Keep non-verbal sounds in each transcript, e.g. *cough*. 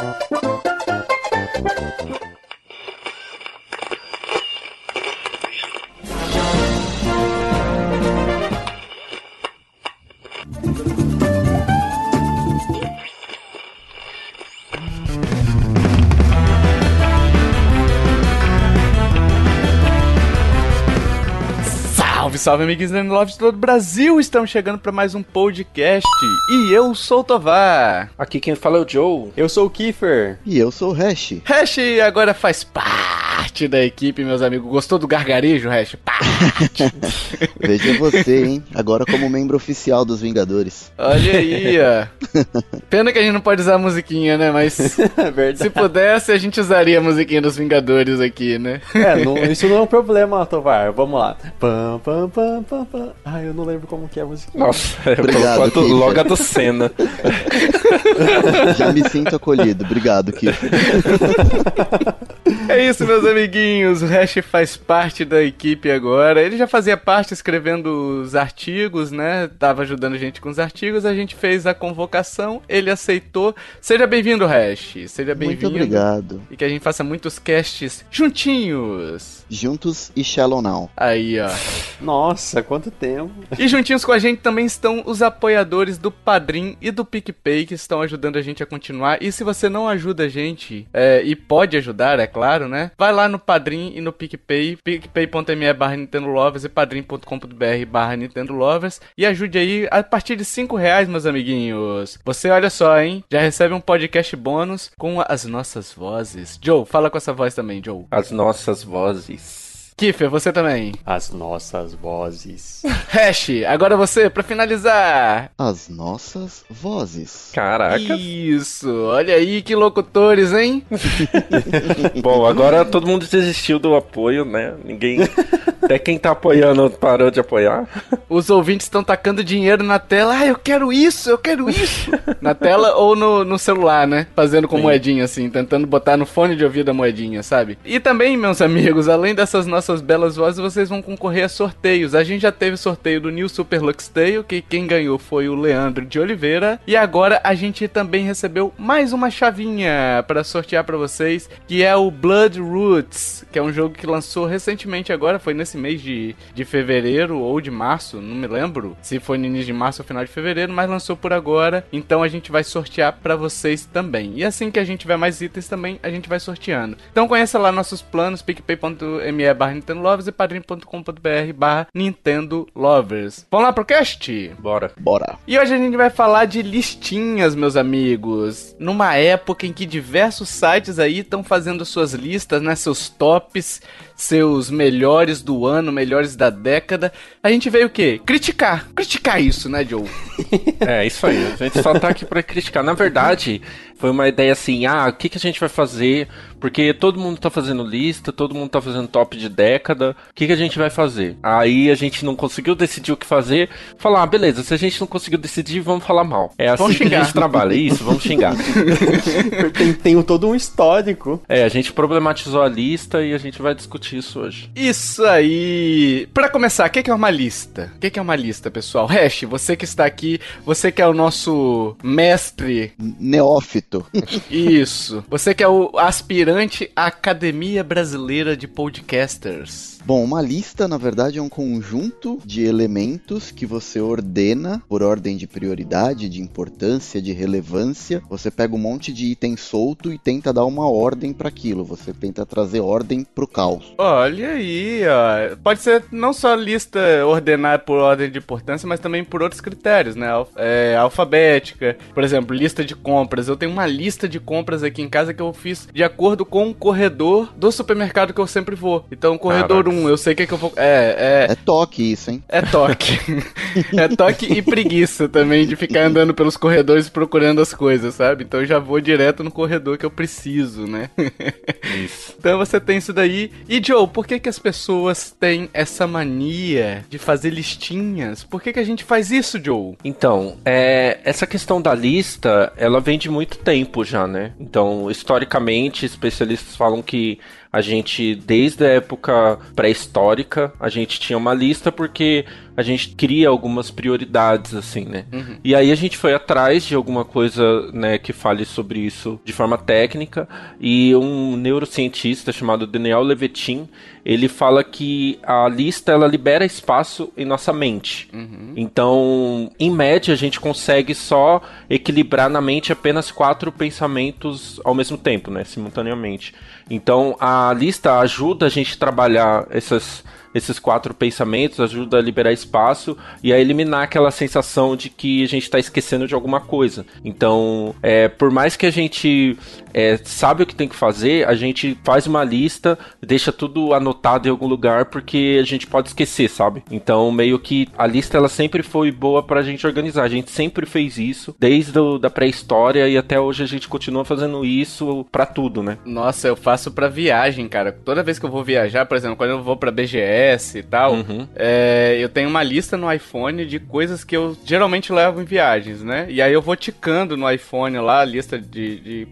Oh, Salve, amiguinhos da Love de todo o Brasil! Estamos chegando para mais um podcast e eu sou o Tovar. Aqui quem fala é o Joe. Eu sou o Kiefer. E eu sou o Hash. Hash agora faz parte da equipe, meus amigos. Gostou do gargarejo, Hash? Parte. *laughs* Veja você, hein? Agora como membro oficial dos Vingadores. Olha aí, ó. *laughs* Pena que a gente não pode usar a musiquinha, né? Mas *laughs* É verdade. se pudesse, a gente usaria a musiquinha dos Vingadores aqui, né? É, não- isso não é um problema, Tovar. Vamos lá. Pam, pam, pam, pam, pam. Ai, eu não lembro como que é a música. Nossa, eu Obrigado, tô quanto- Kiefer. logo a do Senna. Já me sinto acolhido. Obrigado, Kiffer. É isso, meus amiguinhos. O Hash faz parte da equipe agora. Ele já fazia parte escrevendo os artigos, né? Tava ajudando a gente com os artigos. A gente fez a convocação, ele aceitou. Seja bem-vindo, Hash. Seja Muito bem-vindo. obrigado. E que a gente faça muitos casts juntinhos. Juntos e Shallow Now. Aí, ó. Nossa, quanto tempo. E juntinhos com a gente também estão os apoiadores do Padrim e do PicPay que estão ajudando a gente a continuar. E se você não ajuda a gente, é, e pode ajudar, é claro, né? Vai lá no Padrim e no PicPay, picpay.me barra Nintendo Lovers e padrim.com.br barra Nintendo Lovers. E ajude aí a partir de 5 reais, meus amiguinhos. Você, olha só, hein? Já recebe um podcast bônus com as nossas vozes. Joe, fala com essa voz também, Joe. As nossas vozes. Kiffer, você também. As nossas vozes. *laughs* Hash, agora você, pra finalizar. As nossas vozes. Caraca. Isso, olha aí que locutores, hein? *laughs* Bom, agora todo mundo desistiu do apoio, né? Ninguém. Até quem tá apoiando parou de apoiar. Os ouvintes estão tacando dinheiro na tela. Ah, eu quero isso, eu quero isso. na tela ou no, no celular, né? Fazendo com moedinha assim, tentando botar no fone de ouvido a moedinha, sabe? E também, meus amigos, além dessas nossas belas vozes, vocês vão concorrer a sorteios. A gente já teve sorteio do New Super Lux Tale, que quem ganhou foi o Leandro de Oliveira. E agora a gente também recebeu mais uma chavinha para sortear para vocês, que é o Blood Roots, que é um jogo que lançou recentemente agora, foi nesse mês de, de fevereiro ou de março, não me lembro se foi no início de março ou final de fevereiro, mas lançou por agora, então a gente vai sortear para vocês também. E assim que a gente tiver mais itens também, a gente vai sorteando. Então conheça lá nossos planos, picpay.me barra Nintendo Lovers e padrim.com.br barra Nintendo Lovers. Vamos lá pro cast? Bora. Bora. E hoje a gente vai falar de listinhas, meus amigos. Numa época em que diversos sites aí estão fazendo suas listas, né, seus tops, seus melhores do ano, melhores da década. A gente veio o quê? Criticar. Criticar isso, né, Joe? *laughs* É, isso aí. A gente só tá aqui pra criticar. Na verdade, foi uma ideia assim: ah, o que, que a gente vai fazer? Porque todo mundo tá fazendo lista, todo mundo tá fazendo top de década. O que, que a gente vai fazer? Aí a gente não conseguiu decidir o que fazer. Falar, ah, beleza, se a gente não conseguiu decidir, vamos falar mal. É assim Vamos que a xingar. gente trabalha. Isso, vamos xingar. *laughs* tem, tem todo um histórico. É, a gente problematizou a lista e a gente vai discutir isso hoje. Isso aí. Pra começar, o que que é uma lista? O que que é uma lista, pessoal? Hash, você que está aqui, você que é o nosso mestre Neófito. *laughs* Isso. Você que é o aspirante à Academia Brasileira de Podcasters. Bom, uma lista, na verdade, é um conjunto de elementos que você ordena por ordem de prioridade, de importância, de relevância. Você pega um monte de item solto e tenta dar uma ordem para aquilo. Você tenta trazer ordem pro caos. Olha aí, ó. Pode ser não só lista ordenar por ordem de importância, mas também por outros critérios, né? É, alfabética, por exemplo, lista de compras. Eu tenho uma lista de compras aqui em casa que eu fiz de acordo com o corredor do supermercado que eu sempre vou. Então, corredor Caraca. 1, eu sei o que, é que eu vou. É, é. É toque isso, hein? É toque. *laughs* é toque e preguiça também de ficar andando pelos corredores procurando as coisas, sabe? Então eu já vou direto no corredor que eu preciso, né? *laughs* Isso. então você tem isso daí. E Joe, por que que as pessoas têm essa mania de fazer listinhas? Por que que a gente faz isso, Joe? Então, é, essa questão da lista, ela vem de muito tempo já, né? Então, historicamente, especialistas falam que a gente, desde a época pré-histórica, a gente tinha uma lista porque a gente cria algumas prioridades, assim, né? Uhum. E aí a gente foi atrás de alguma coisa, né, que fale sobre isso de forma técnica. E um neurocientista chamado Daniel Levitin, ele fala que a lista ela libera espaço em nossa mente. Uhum. Então, em média, a gente consegue só equilibrar na mente apenas quatro pensamentos ao mesmo tempo, né, simultaneamente. Então, a lista ajuda a gente a trabalhar essas esses quatro pensamentos, ajuda a liberar espaço e a eliminar aquela sensação de que a gente está esquecendo de alguma coisa. Então, é, por mais que a gente é, sabe o que tem que fazer, a gente faz uma lista, deixa tudo anotado em algum lugar porque a gente pode esquecer, sabe? Então, meio que a lista ela sempre foi boa para a gente organizar. A gente sempre fez isso, desde a da pré-história e até hoje a gente continua fazendo isso para tudo, né? Nossa, eu faço para viagem, cara. Toda vez que eu vou viajar, por exemplo, quando eu vou para BGS e tal, uhum. é, eu tenho uma lista no iPhone de coisas que eu geralmente levo em viagens, né? E aí eu vou ticando no iPhone lá a lista de, de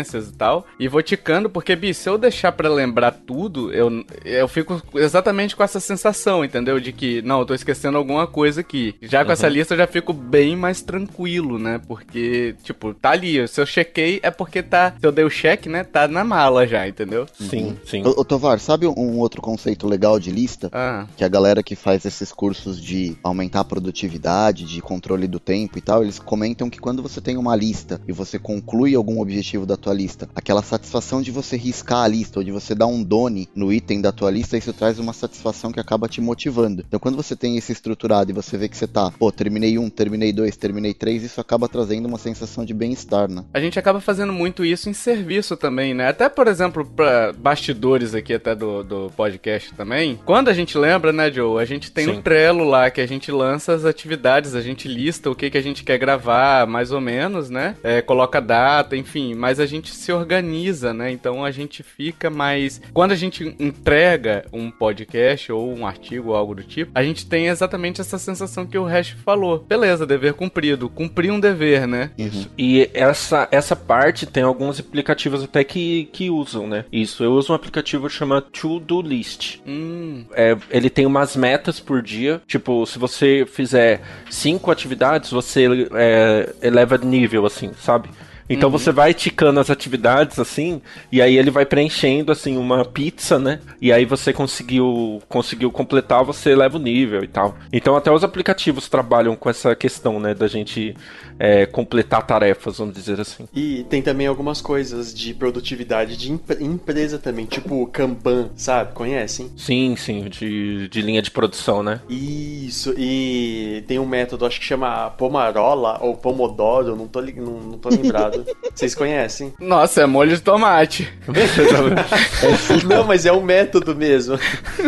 pendências e tal, e vou ticando porque, bi, se eu deixar para lembrar tudo, eu, eu fico exatamente com essa sensação, entendeu? De que, não, eu tô esquecendo alguma coisa aqui. Já com uhum. essa lista eu já fico bem mais tranquilo, né? Porque, tipo, tá ali. Se eu chequei é porque tá. Se eu dei o check, né? Tá na mala já, entendeu? Sim, uhum. sim. Ô, Tovar, sabe um outro conceito legal de lista? lista, ah. que a galera que faz esses cursos de aumentar a produtividade, de controle do tempo e tal, eles comentam que quando você tem uma lista e você conclui algum objetivo da tua lista, aquela satisfação de você riscar a lista ou de você dar um done no item da tua lista, isso traz uma satisfação que acaba te motivando. Então quando você tem isso estruturado e você vê que você tá, pô, terminei um, terminei dois, terminei três, isso acaba trazendo uma sensação de bem-estar, né? A gente acaba fazendo muito isso em serviço também, né? Até, por exemplo, para bastidores aqui até do, do podcast também. Quando quando a gente lembra, né, Joe? A gente tem Sim. um Trello lá que a gente lança as atividades, a gente lista o que, que a gente quer gravar, mais ou menos, né? É, coloca data, enfim, mas a gente se organiza, né? Então a gente fica mais. Quando a gente entrega um podcast ou um artigo ou algo do tipo, a gente tem exatamente essa sensação que o Hash falou. Beleza, dever cumprido. Cumprir um dever, né? Isso. E essa, essa parte tem alguns aplicativos até que, que usam, né? Isso. Eu uso um aplicativo que chama To Do List. Hum é, ele tem umas metas por dia. Tipo, se você fizer cinco atividades, você é, eleva nível, assim, sabe? Então uhum. você vai ticando as atividades assim, e aí ele vai preenchendo assim uma pizza, né? E aí você conseguiu conseguiu completar, você leva o nível e tal. Então até os aplicativos trabalham com essa questão, né, da gente é, completar tarefas, vamos dizer assim. E tem também algumas coisas de produtividade de empresa também, tipo Kanban, sabe? Conhecem? Sim, sim, de, de linha de produção, né? Isso, e tem um método, acho que chama Pomarola ou Pomodoro, não tô, não, não tô lembrado. *laughs* Vocês conhecem? Nossa, é molho de tomate. *laughs* não, mas é um método mesmo.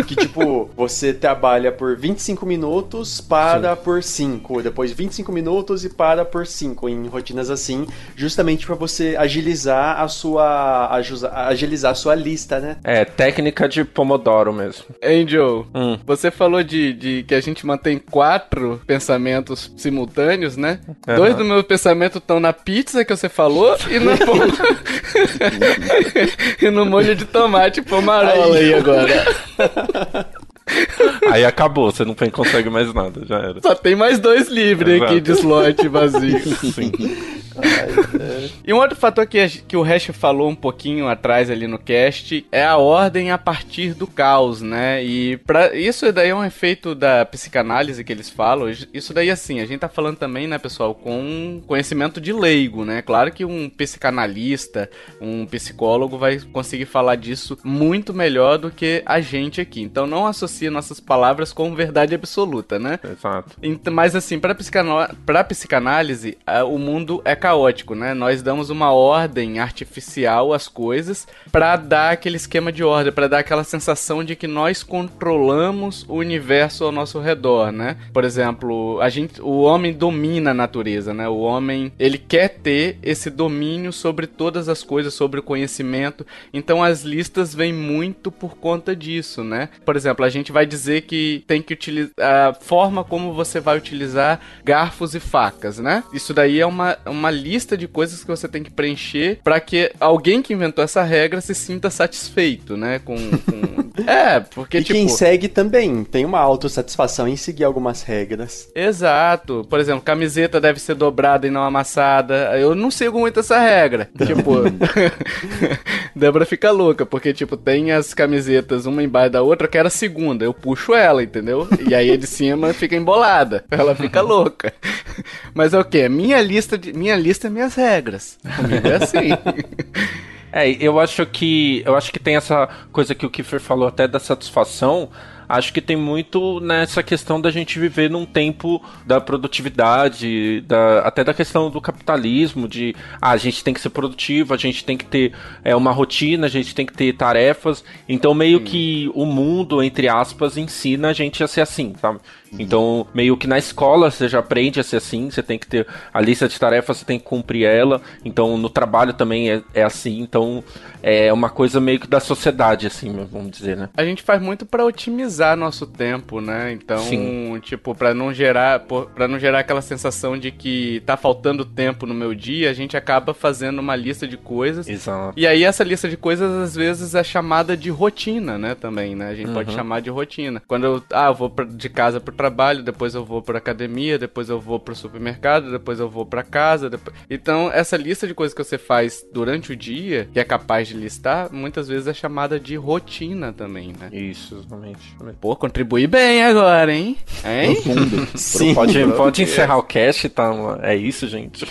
Que tipo, você trabalha por 25 minutos, para sim. por 5, depois 25 minutos e para por por 5 em rotinas assim, justamente para você agilizar a sua agilizar a sua lista, né? É, técnica de Pomodoro mesmo. Angel, hum. você falou de, de que a gente mantém quatro pensamentos simultâneos, né? Uhum. Dois do meu pensamento estão na pizza que você falou e no *laughs* *laughs* e no molho de tomate *laughs* pomarola aí, aí agora. *laughs* Aí acabou, você não consegue mais nada, já era. Só tem mais dois livres Exato. aqui de slot vazio. *laughs* Sim. Ai, e um outro fator que, que o Hash falou um pouquinho atrás ali no cast é a ordem a partir do caos, né? E pra, isso daí é um efeito da psicanálise que eles falam. Isso daí, assim, a gente tá falando também, né, pessoal, com conhecimento de leigo, né? Claro que um psicanalista, um psicólogo vai conseguir falar disso muito melhor do que a gente aqui. Então não associe nossas palavras com verdade absoluta, né? Exato. Então, mas assim, pra, psicanálise, pra psicanálise, o mundo é caótico, né? Nós damos uma ordem artificial às coisas para dar aquele esquema de ordem, para dar aquela sensação de que nós controlamos o universo ao nosso redor, né? Por exemplo, a gente, o homem domina a natureza, né? O homem, ele quer ter esse domínio sobre todas as coisas, sobre o conhecimento. Então as listas vêm muito por conta disso, né? Por exemplo, a gente vai dizer que tem que utilizar a forma como você vai utilizar garfos e facas, né? Isso daí é uma, uma lista de coisas que você tem que preencher para que alguém que inventou essa regra se sinta satisfeito, né? Com, com... é, porque e tipo quem segue também tem uma autossatisfação em seguir algumas regras. Exato. Por exemplo, camiseta deve ser dobrada e não amassada. Eu não sigo muito essa regra. *laughs* tipo, *laughs* Débora fica louca, porque, tipo, tem as camisetas uma embaixo da outra, que era a segunda. Eu puxo ela, entendeu? E aí a de cima fica embolada. Ela fica *laughs* louca. Mas é o quê? Minha lista, de, minha lista é minhas regras. Comigo é assim. É, eu acho que eu acho que tem essa coisa que o Kiefer falou até da satisfação, acho que tem muito nessa questão da gente viver num tempo da produtividade, da, até da questão do capitalismo, de ah, a gente tem que ser produtivo, a gente tem que ter é, uma rotina, a gente tem que ter tarefas. Então, meio hum. que o mundo, entre aspas, ensina a gente a ser assim, sabe? Então, meio que na escola você já aprende a ser assim, você tem que ter a lista de tarefas, você tem que cumprir ela. Então, no trabalho também é, é assim. Então, é uma coisa meio que da sociedade, assim, vamos dizer, né? A gente faz muito para otimizar nosso tempo, né? Então, Sim. tipo, para não gerar para não gerar aquela sensação de que tá faltando tempo no meu dia, a gente acaba fazendo uma lista de coisas. Exato. E aí essa lista de coisas às vezes é chamada de rotina, né, também, né? A gente uhum. pode chamar de rotina. Quando eu, ah, eu vou pra, de casa pro trabalho, depois eu vou pra academia, depois eu vou pro supermercado, depois eu vou pra casa, depois... Então, essa lista de coisas que você faz durante o dia, que é capaz de listar, muitas vezes é chamada de rotina também, né? Isso, exatamente. Pô, contribui bem agora, hein? Hein? *laughs* Sim, pode, pode encerrar o cast, tá? É isso, gente.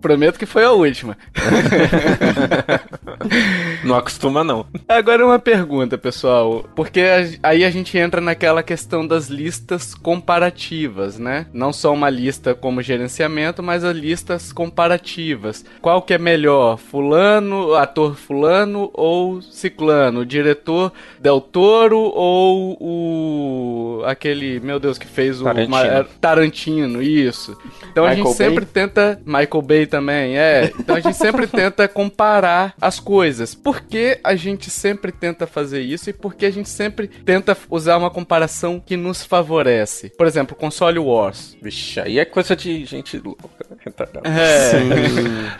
Prometo que foi a última. *laughs* não acostuma, não. Agora uma pergunta, pessoal. Porque aí a gente entra naquela questão das listas comparativas, né? Não só uma lista como gerenciamento, mas as listas comparativas. Qual que é melhor? Fulano, ator fulano ou ciclano? O diretor Del Toro ou o aquele, meu Deus, que fez o Tarantino, uma, Tarantino isso. Então Michael a gente sempre Bay? tenta Michael Bay também, é. Então a gente sempre tenta comparar as coisas. Por que a gente sempre tenta fazer isso e por que a gente sempre tenta usar uma comparação que nos favorece? Por exemplo, console Wars. Vixe, aí é coisa de gente louca. *laughs* É. Sim,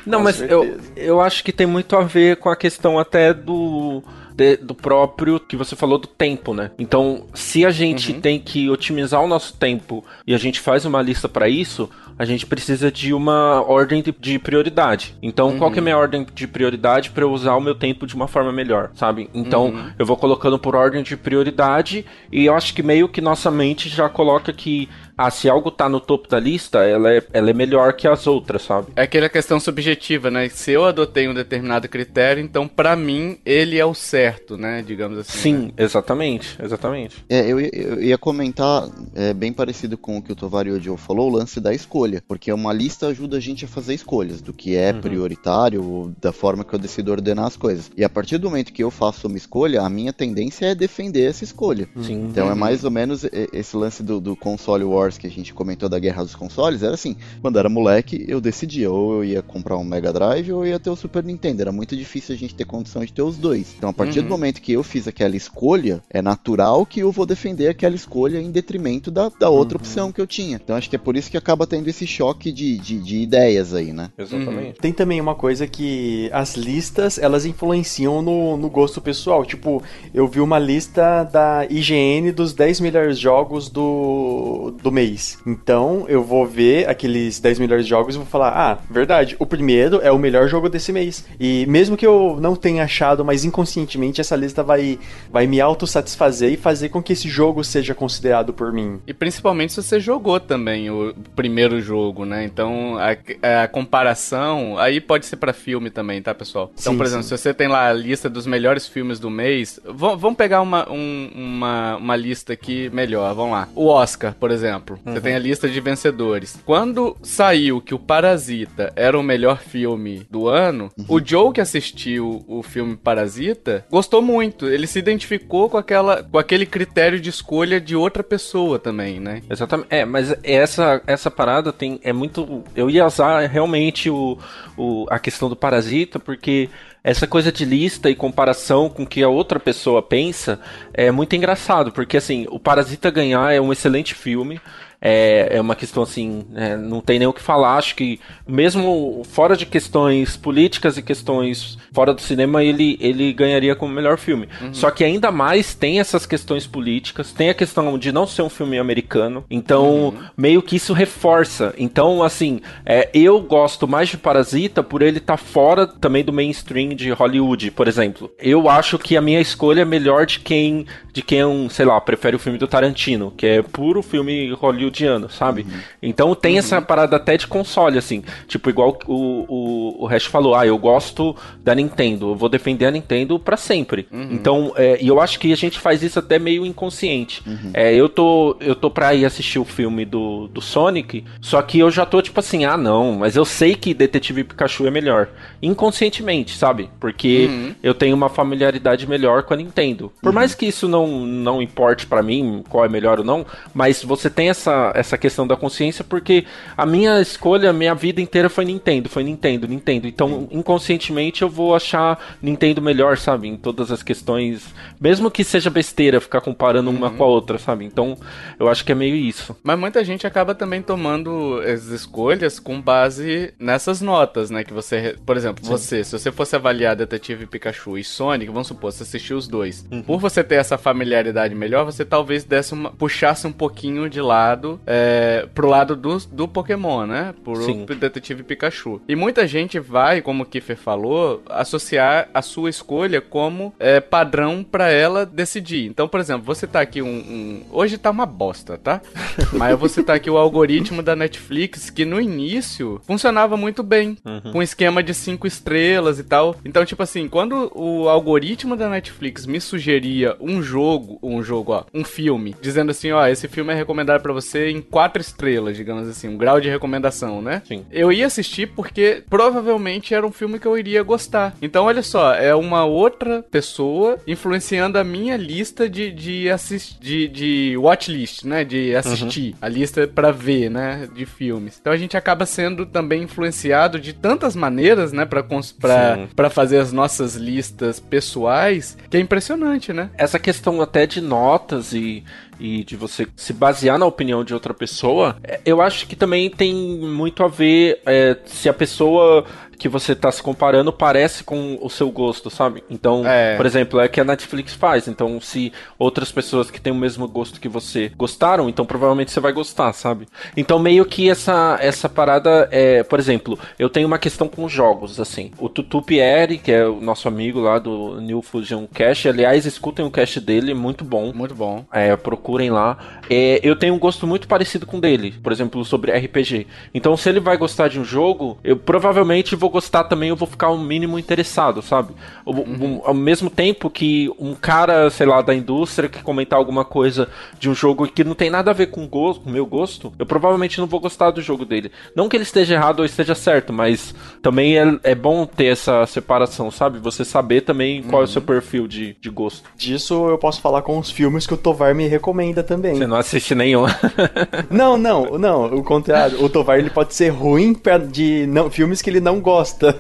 Não, mas eu, eu acho que tem muito a ver com a questão até do de, do próprio que você falou do tempo, né? Então, se a gente uhum. tem que otimizar o nosso tempo e a gente faz uma lista para isso, a gente precisa de uma ordem de, de prioridade. Então, uhum. qual que é a minha ordem de prioridade para eu usar o meu tempo de uma forma melhor, sabe? Então, uhum. eu vou colocando por ordem de prioridade e eu acho que meio que nossa mente já coloca que ah, se algo tá no topo da lista, ela é, ela é melhor que as outras, sabe? É aquela questão subjetiva, né? Se eu adotei um determinado critério, então para mim ele é o certo, né? Digamos assim. Sim, né? exatamente, exatamente. É, eu, eu, ia comentar, é, bem parecido com o que o Tovario Joe falou, o lance da escolha. Porque uma lista ajuda a gente a fazer escolhas do que é uhum. prioritário, da forma que eu decido ordenar as coisas. E a partir do momento que eu faço uma escolha, a minha tendência é defender essa escolha. Sim. Então é mais ou menos esse lance do, do console war Wars que a gente comentou da guerra dos consoles, era assim, quando era moleque, eu decidia, ou eu ia comprar um Mega Drive ou eu ia ter o Super Nintendo. Era muito difícil a gente ter condição de ter os dois. Então, a partir uhum. do momento que eu fiz aquela escolha, é natural que eu vou defender aquela escolha em detrimento da, da outra uhum. opção que eu tinha. Então, acho que é por isso que acaba tendo esse choque de, de, de ideias aí, né? Exatamente. Uhum. Tem também uma coisa que as listas, elas influenciam no, no gosto pessoal. Tipo, eu vi uma lista da IGN dos 10 melhores jogos do, do mês. Então eu vou ver aqueles 10 melhores jogos e vou falar: ah, verdade, o primeiro é o melhor jogo desse mês. E mesmo que eu não tenha achado, mas inconscientemente essa lista vai, vai me autossatisfazer e fazer com que esse jogo seja considerado por mim. E principalmente se você jogou também o primeiro jogo, né? Então a, a comparação aí pode ser para filme também, tá, pessoal? Então, sim, por exemplo, sim. se você tem lá a lista dos melhores filmes do mês, vamos pegar uma, um, uma, uma lista aqui melhor, vamos lá. O Oscar, por exemplo exemplo. Uhum. Você tem a lista de vencedores. Quando saiu que o Parasita era o melhor filme do ano, uhum. o Joe que assistiu o filme Parasita gostou muito. Ele se identificou com aquela com aquele critério de escolha de outra pessoa também, né? Exatamente. É, mas essa essa parada tem é muito eu ia usar realmente o, o a questão do Parasita porque essa coisa de lista e comparação com o que a outra pessoa pensa é muito engraçado, porque assim, o Parasita ganhar é um excelente filme. É, é uma questão assim, é, não tem nem o que falar. Acho que mesmo fora de questões políticas e questões fora do cinema, ele, ele ganharia como melhor filme. Uhum. Só que ainda mais tem essas questões políticas, tem a questão de não ser um filme americano, então uhum. meio que isso reforça. Então, assim, é, eu gosto mais de Parasita por ele estar tá fora também do mainstream de Hollywood, por exemplo. Eu acho que a minha escolha é melhor de quem, de quem, sei lá, prefere o filme do Tarantino, que é puro filme hollywoodiano, sabe? Uhum. Então tem essa uhum. parada até de console, assim. Tipo, igual o, o, o Hash falou, ah, eu gosto da Nintendo, eu vou defender a Nintendo para sempre. Uhum. Então, é, e eu acho que a gente faz isso até meio inconsciente. Uhum. É, eu tô eu tô pra ir assistir o filme do, do Sonic, só que eu já tô tipo assim, ah não, mas eu sei que Detetive Pikachu é melhor. Inconscientemente, sabe? Porque uhum. eu tenho uma familiaridade melhor com a Nintendo. Por uhum. mais que isso não, não importe para mim qual é melhor ou não, mas você tem essa, essa questão da consciência porque a minha escolha, a minha vida inteira foi Nintendo, foi Nintendo, Nintendo. Então, inconscientemente eu vou achar Nintendo melhor, sabe? Em todas as questões, mesmo que seja besteira ficar comparando uma uhum. com a outra, sabe? Então, eu acho que é meio isso. Mas muita gente acaba também tomando as escolhas com base nessas notas, né? Que você, por exemplo, Sim. você, se você fosse avaliar Detetive Pikachu e Sonic, vamos supor, você assistiu os dois. Uhum. Por você ter essa familiaridade melhor, você talvez desse uma, puxasse um pouquinho de lado é, pro lado do, do Pokémon, né? Pro Sim. Detetive Pikachu. E muita gente vai, como o Kiffer falou, associar a sua escolha como é, padrão para ela decidir. Então, por exemplo, você tá aqui um, um. Hoje tá uma bosta, tá? *laughs* Mas eu vou citar aqui o algoritmo da Netflix, que no início funcionava muito bem, uhum. com um esquema de cinco estrelas e tal. Então, tipo assim, quando o algoritmo da Netflix me sugeria um jogo, um jogo, ó, um filme, dizendo assim, ó, esse filme é recomendado para você em quatro estrelas, digamos assim, um grau de recomendação, né? Sim. Eu ia assistir porque provavelmente era um filme que eu iria gostar. Então, olha só, é uma outra pessoa influenciando a minha lista de, de, assist, de, de watchlist, né? De assistir. Uhum. A lista para ver, né? De filmes. Então a gente acaba sendo também influenciado de tantas maneiras, né? Pra, pra, pra fazer as nossas listas pessoais, que é impressionante, né? Essa questão até de notas e e de você se basear na opinião de outra pessoa, é, eu acho que também tem muito a ver é, se a pessoa que você tá se comparando parece com o seu gosto, sabe? Então, é. por exemplo, é que a Netflix faz. Então, se outras pessoas que têm o mesmo gosto que você gostaram, então provavelmente você vai gostar, sabe? Então, meio que essa, essa parada é, por exemplo, eu tenho uma questão com jogos, assim. O Tutu Pierre, que é o nosso amigo lá do New Fusion Cash, aliás, escutem o cache dele, muito bom. Muito bom. É, procurem lá. É, eu tenho um gosto muito parecido com dele, por exemplo, sobre RPG. Então, se ele vai gostar de um jogo, eu provavelmente vou gostar também, eu vou ficar um mínimo interessado, sabe? Uhum. ao mesmo tempo que um cara, sei lá, da indústria que comentar alguma coisa de um jogo que não tem nada a ver com o meu gosto, eu provavelmente não vou gostar do jogo dele. Não que ele esteja errado ou esteja certo, mas também é, é bom ter essa separação, sabe? Você saber também qual uhum. é o seu uhum. perfil de, de gosto. Disso eu posso falar com os filmes que o Tovar me recomenda também. Você não assiste nenhum. *laughs* não, não, não. O contrário. O Tovar ele pode ser ruim de não, filmes que ele não gosta gosta.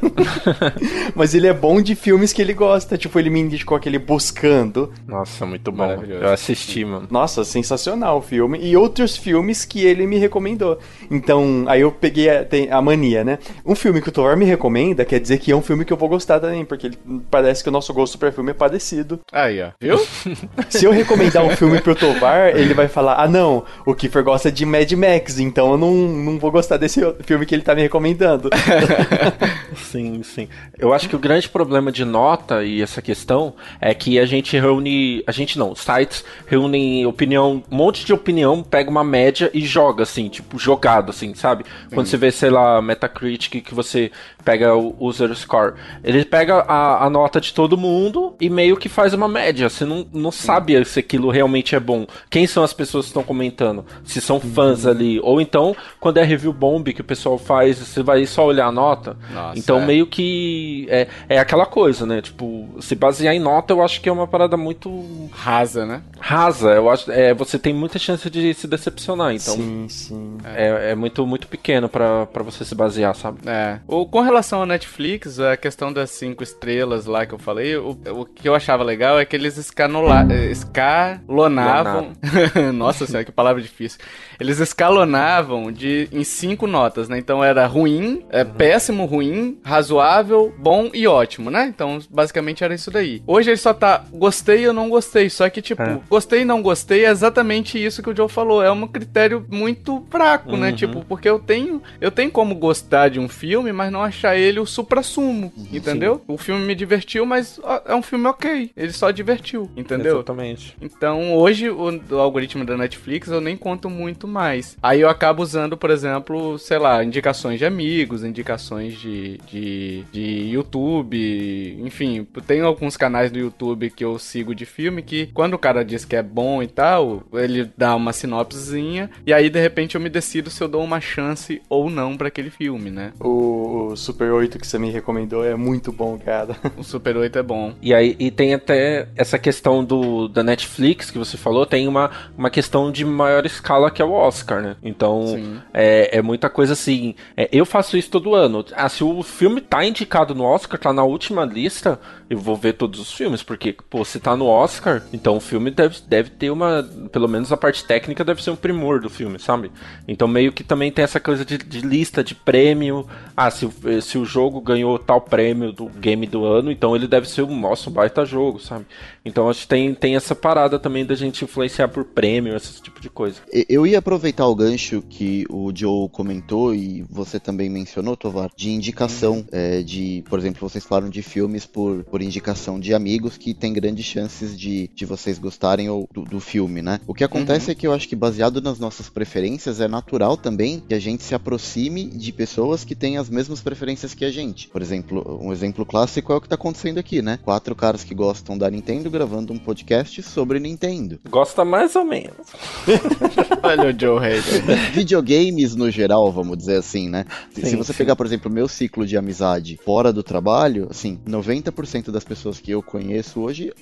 *laughs* Mas ele é bom de filmes que ele gosta. Tipo, ele me indicou aquele Buscando. Nossa, muito bom. Eu assisti, mano. Nossa, sensacional o filme. E outros filmes que ele me recomendou. Então, aí eu peguei a, a mania, né? Um filme que o Thor me recomenda quer dizer que é um filme que eu vou gostar também, porque ele, parece que o nosso gosto para filme é parecido. Aí, ó. Viu? *laughs* Se eu recomendar um filme pro Tovar, ele vai falar: ah, não, o Kiefer gosta de Mad Max, então eu não, não vou gostar desse filme que ele tá me recomendando. *laughs* sim, sim. Eu acho que o grande problema de nota e essa questão é que a gente reúne. A gente não, sites reúnem opinião, um monte de opinião, pega uma média e joga, assim, tipo, jogado, assim, sabe? Quando você vê, sei lá, Metacritic, que você pega o user score. Ele pega a, a nota de todo mundo e meio que faz uma média. Você não, não sabe se aquilo realmente é bom. Quem são as pessoas que estão comentando? Se são fãs uhum. ali. Ou então, quando é review bomb que o pessoal faz, você vai só olhar a nota. Nossa, então, é. meio que é, é aquela coisa, né? Tipo, se basear em nota, eu acho que é uma parada muito. Rasa, né? Rasa, eu acho. É, você tem muita chance de se decepcionar, então. Sim, sim. É, é muito, muito pequeno para você se basear, sabe? É. O, com relação ao Netflix, a questão das cinco estrelas lá que eu falei, o, o que eu achava legal é que eles escanola, escalonavam. *laughs* Nossa senhora, que palavra difícil. Eles escalonavam de, em cinco notas, né? Então era ruim, é, uhum. péssimo, ruim, razoável, bom e ótimo, né? Então basicamente era isso daí. Hoje ele só tá gostei ou não gostei. Só que, tipo, é. gostei e não gostei é exatamente isso que o Joe falou. É um critério muito fraco, né? uhum. né? Tipo, porque eu tenho. Eu tenho como gostar de um filme, mas não achar ele o supra-sumo. Uhum, entendeu? Sim. O filme me divertiu, mas é um filme ok. Ele só divertiu, entendeu? Exatamente. Então, hoje, o, o algoritmo da Netflix eu nem conto muito mais. Aí eu acabo usando, por exemplo, sei lá, indicações de amigos, indicações de, de, de YouTube, enfim, tem alguns canais do YouTube que eu sigo de filme que quando o cara diz que é bom e tal, ele dá uma sinopsezinha e aí de repente eu me decido se eu dou uma chance ou não para aquele filme, né? O Super 8 que você me recomendou é muito bom, cara. *laughs* O Super 8 é bom. E aí e tem até essa questão do da Netflix que você falou, tem uma, uma questão de maior escala que é o Oscar, né? Então é, é muita coisa assim. É, eu faço isso todo ano. Ah, se o filme tá indicado no Oscar, tá na última lista, eu vou ver todos os filmes, porque, pô, se tá no Oscar, então o filme deve, deve ter uma. Pelo menos a parte técnica deve ser um primor do filme, sabe? Então meio que também tem essa coisa de, de lista de prêmio. Ah, se, se o jogo ganhou tal prêmio do game do ano, então ele deve ser um, nosso baita jogo, sabe? Então acho que tem, tem essa parada também da gente influenciar por prêmio, esse tipo de coisa. Eu ia aproveitar o gancho que o Joe comentou e você também mencionou, Tovar, de indicação, é, de, por exemplo, vocês falaram de filmes por, por por indicação de amigos que tem grandes chances de, de vocês gostarem ou, do, do filme, né? O que acontece uhum. é que eu acho que baseado nas nossas preferências é natural também que a gente se aproxime de pessoas que têm as mesmas preferências que a gente. Por exemplo, um exemplo clássico é o que tá acontecendo aqui, né? Quatro caras que gostam da Nintendo gravando um podcast sobre Nintendo. Gosta mais ou menos. *laughs* Olha o Joe Hader. *laughs* Videogames no geral, vamos dizer assim, né? Sim, se você sim. pegar, por exemplo, o meu ciclo de amizade fora do trabalho, assim, 90% das pessoas que eu conheço hoje,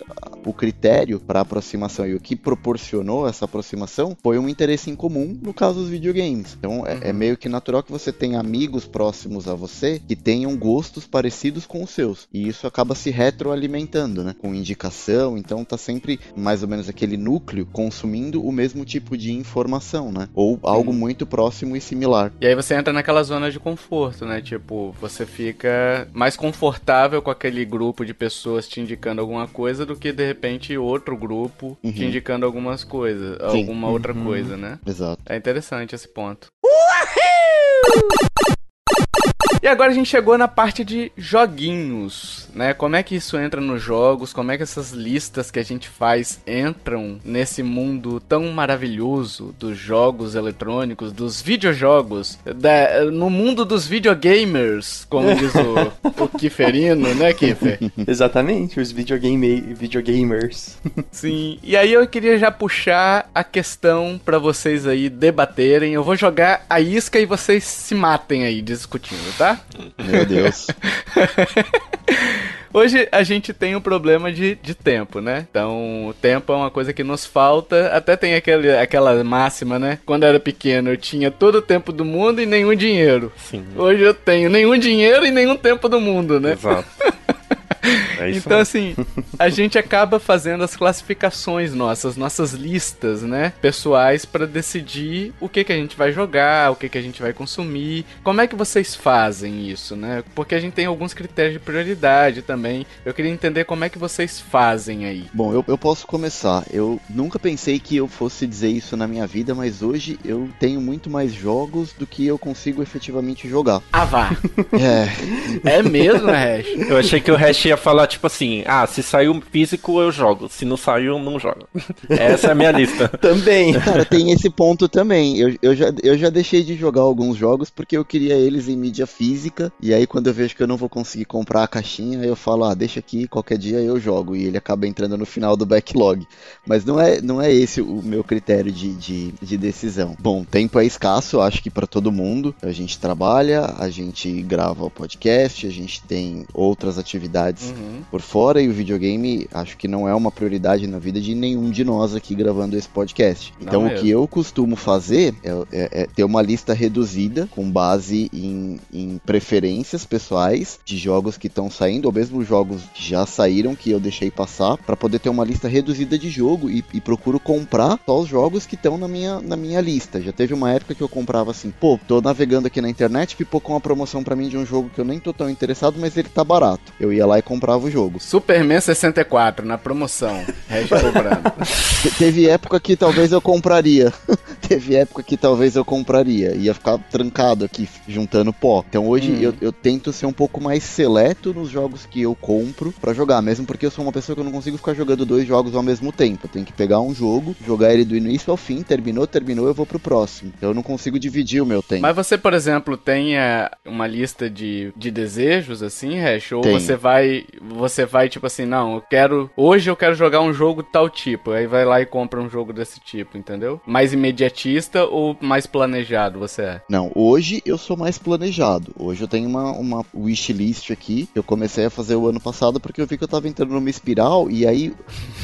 o critério para aproximação e o que proporcionou essa aproximação foi um interesse em comum, no caso dos videogames. Então é, é uhum. é meio que natural que você tenha amigos próximos a você que tenham gostos parecidos com os seus. E isso acaba se retroalimentando, né? Com indicação, então tá sempre mais ou menos aquele núcleo consumindo o mesmo tipo de informação, né? Ou algo muito próximo e similar. E aí você entra naquela zona de conforto, né? Tipo, você fica mais confortável com aquele grupo de pessoas te indicando alguma coisa do que de repente outro grupo uhum. te indicando algumas coisas, Sim. alguma outra uhum. coisa, né? Exato. É interessante esse ponto. Uhul! E agora a gente chegou na parte de joguinhos, né? Como é que isso entra nos jogos? Como é que essas listas que a gente faz entram nesse mundo tão maravilhoso dos jogos eletrônicos, dos videojogos, da, no mundo dos videogamers, como diz o, o *laughs* Kiferino, né, Kiffer? Exatamente, os videogame, videogamers. Sim, e aí eu queria já puxar a questão para vocês aí debaterem. Eu vou jogar a isca e vocês se matem aí discutindo, tá? Meu Deus. *laughs* Hoje a gente tem um problema de, de tempo, né? Então, o tempo é uma coisa que nos falta. Até tem aquele, aquela máxima, né? Quando eu era pequeno, eu tinha todo o tempo do mundo e nenhum dinheiro. Sim. Hoje eu tenho nenhum dinheiro e nenhum tempo do mundo, né? Exato. *laughs* É então, assim, a gente acaba fazendo as classificações nossas, nossas listas, né? Pessoais para decidir o que, que a gente vai jogar, o que, que a gente vai consumir. Como é que vocês fazem isso, né? Porque a gente tem alguns critérios de prioridade também. Eu queria entender como é que vocês fazem aí. Bom, eu, eu posso começar. Eu nunca pensei que eu fosse dizer isso na minha vida, mas hoje eu tenho muito mais jogos do que eu consigo efetivamente jogar. Ah, vá! É. É mesmo, Hash? Eu achei que o Hash ia falar, tipo assim, ah, se sair saiu físico, eu jogo. Se não saiu, eu não jogo. Essa é a minha lista. *laughs* Também. Cara, tem esse ponto também. Eu, eu, já, eu já deixei de jogar alguns jogos porque eu queria eles em mídia física. E aí, quando eu vejo que eu não vou conseguir comprar a caixinha, eu falo, ah, deixa aqui, qualquer dia eu jogo. E ele acaba entrando no final do backlog. Mas não é, não é esse o meu critério de, de, de decisão. Bom, tempo é escasso, acho que para todo mundo. A gente trabalha, a gente grava o podcast, a gente tem outras atividades Uhum. por fora e o videogame acho que não é uma prioridade na vida de nenhum de nós aqui gravando esse podcast. Não Então o que eu costumo fazer é, é- é ter uma lista reduzida com base em, em preferências pessoais de jogos que estão saindo ou mesmo jogos que já saíram que eu deixei passar para poder ter uma lista reduzida de jogo e, e procuro comprar só os jogos que estão na minha, na minha lista. Já teve uma época que eu comprava assim, pô, tô navegando aqui na internet, pipocou uma promoção para mim de um jogo que eu nem tô tão interessado, mas ele tá barato. Eu ia lá e comprava o jogo. Superman 64, na promoção. *laughs* Teve época que talvez eu compraria. *laughs* Teve época que talvez eu compraria. Ia ficar trancado aqui, juntando pó. Então hoje Hum. eu, eu tento ser um pouco mais seleto nos jogos que eu compro pra jogar. Mesmo porque eu sou uma pessoa que eu não consigo ficar jogando dois jogos ao mesmo tempo. Eu tenho que pegar um jogo, jogar ele do início ao fim. Terminou, terminou, eu vou pro próximo. Então eu não consigo dividir o meu tempo. Mas você, por exemplo, tem é, uma lista de, de desejos, assim, Hash? Ou Tenho. você vai, você vai, tipo assim, não, eu quero. Hoje eu quero jogar um jogo tal tipo. Aí vai lá e compra um jogo desse tipo, entendeu? Mais imediatista ou mais planejado você é? Não, hoje eu sou mais planejado. Hoje eu tenho uma, uma wishlist aqui. Eu comecei a fazer o ano passado porque eu vi que eu tava entrando numa espiral. E aí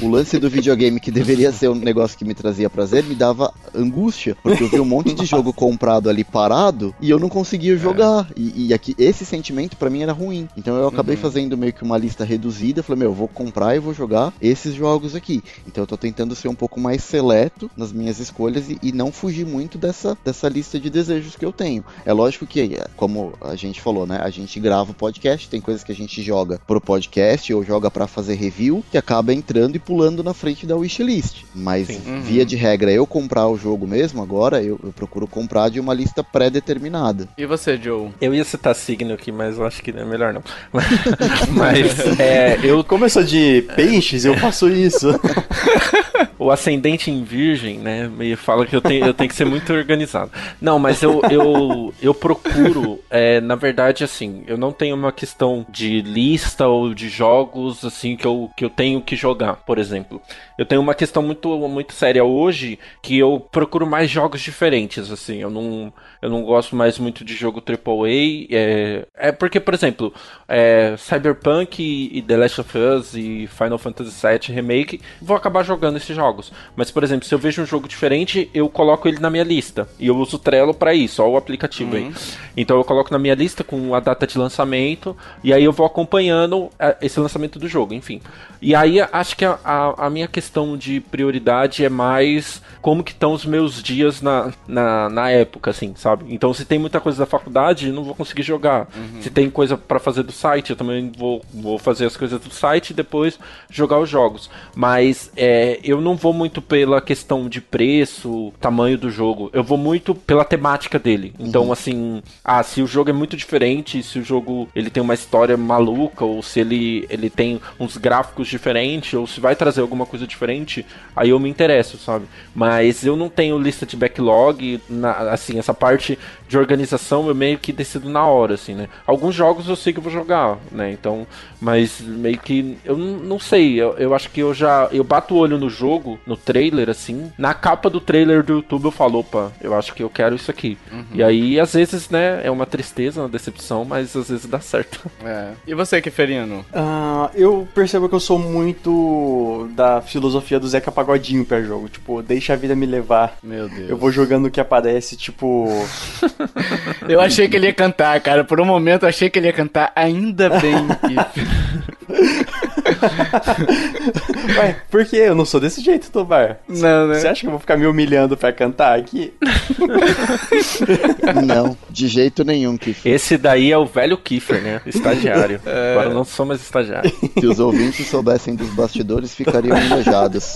o lance do videogame, que deveria ser um negócio que me trazia prazer, me dava angústia. Porque eu vi um monte de jogo comprado ali parado e eu não conseguia jogar. E, e aqui, esse sentimento pra mim era ruim. Então eu acabei Uhum. fazendo meio que uma lista reduzida. Falei, meu, eu vou comprar e vou jogar esses jogos aqui. Então eu tô tentando ser um pouco mais seleto nas minhas escolhas e, e não fugir muito dessa, dessa lista de desejos que eu tenho. É lógico que, como a gente falou, né? A gente grava o podcast, tem coisas que a gente joga pro podcast ou joga pra fazer review, que acaba entrando e pulando na frente da wishlist. Mas. Uhum. via de regra, eu comprar o jogo mesmo agora, eu, eu procuro comprar de uma lista pré-determinada. E você, Joe? Eu ia citar signo aqui, mas eu acho que é melhor não. *laughs* Mas *laughs* é, eu Como eu sou de peixes, eu faço isso. *laughs* o ascendente em virgem, né, me fala que eu tenho, eu tenho que ser muito organizado. Não, mas eu, eu, eu procuro, é, na verdade, assim, eu não tenho uma questão de lista ou de jogos, assim, que eu, que eu tenho que jogar, por exemplo. Eu tenho uma questão muito, muito séria hoje, que eu procuro mais jogos diferentes, assim, eu não, eu não gosto mais muito de jogo AAA, é, é porque, por exemplo, é, Cyberpunk e, e The Last of Us e Final Fantasy VII Remake, vou acabar jogando esses jogos. Mas, por exemplo, se eu vejo um jogo diferente, eu coloco ele na minha lista. E eu uso o Trello pra isso, ó, o aplicativo aí. Então eu coloco na minha lista com a data de lançamento, e aí eu vou acompanhando é, esse lançamento do jogo, enfim. E aí acho que a, a, a minha questão de prioridade é mais como que estão os meus dias na, na, na época, assim, sabe? Então se tem muita coisa da faculdade, eu não vou conseguir jogar. Se tem coisa pra fazer do site, eu também vou, vou fazer as coisas do site e depois jogar os jogos. Mas é, eu não vou muito pela questão de preço, tamanho do jogo. Eu vou muito pela temática dele. Então, assim, ah, se o jogo é muito diferente, se o jogo ele tem uma história maluca, ou se ele, ele tem uns gráficos diferentes, ou se vai trazer alguma coisa diferente, aí eu me interesso, sabe? Mas eu não tenho lista de backlog, na- assim, essa parte de organização eu meio que decido na hora, assim, né? Alguns jogos eu sei que eu vou jogar, né? Então, mas meio que eu não, sei, eu, eu acho que eu já eu bato o olho no jogo, no trailer assim, na capa do trailer do YouTube eu falo, opa, eu acho que eu quero isso aqui. E aí às vezes, né, é uma tristeza, uma decepção, mas às vezes dá certo. *laughs* É. E você, Keferino? Ah, eu percebo que eu sou muito da filosofia do Zeca Pagodinho pra jogo. Tipo, deixa a vida me levar. Meu Deus. Eu vou jogando o que aparece, tipo. *laughs* Eu achei que ele ia cantar, cara. Por um momento eu achei que ele ia cantar ainda bem. *laughs* *laughs* Ué, por quê? Eu não sou desse jeito, Tobar. Não, né? Você acha que eu vou ficar me humilhando pra cantar aqui? *laughs* Não, de jeito nenhum, que Esse daí é o velho Kiefer, né? Estagiário. *laughs* Agora eu não sou mais estagiário. Se os ouvintes soubessem dos bastidores, ficariam invejados.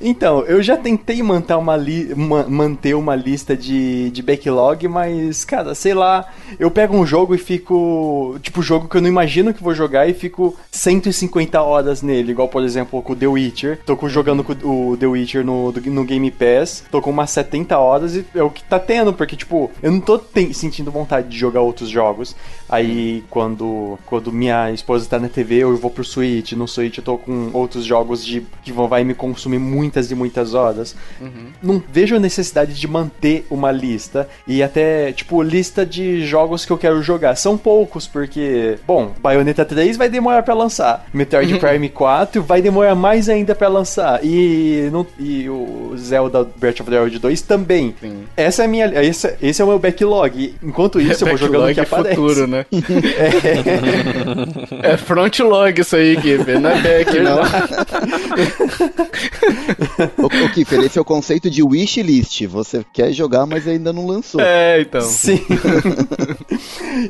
Então, eu já tentei manter uma, li- ma- manter uma lista de, de backlog, mas, cara, sei lá, eu pego um jogo e fico. Tipo, jogo que eu não imagino que vou jogar e fico 150 horas nele, igual por exemplo com o The Witcher. Tô jogando com o The Witcher no, no Game Pass, tô com umas 70 horas e é o que tá tendo, porque tipo, eu não tô sentindo vontade de jogar outros jogos. Aí quando, quando minha esposa tá na TV, eu vou pro Switch. No Switch eu tô com outros jogos de que vão vai me consumir muitas e muitas horas. Não vejo a necessidade de manter uma lista e até, tipo, lista de jogos que eu quero jogar. São poucos, porque, bom, Bayonetta 3 vai demorar pra lançar. Metroid Prime 4 vai demorar mais ainda pra lançar. E, não, e o Zelda Breath of the Wild 2 também. Sim. Essa é minha. Esse, esse é o meu backlog. Enquanto isso, eu vou jogando o que aparece. futuro, né? É *laughs* frontlog isso aí, Kiffer. Não é back, não. Ô, ô Kiffer, esse é o conceito de wishlist. Você quer jogar, mas ainda não lançou. É, então. Sim.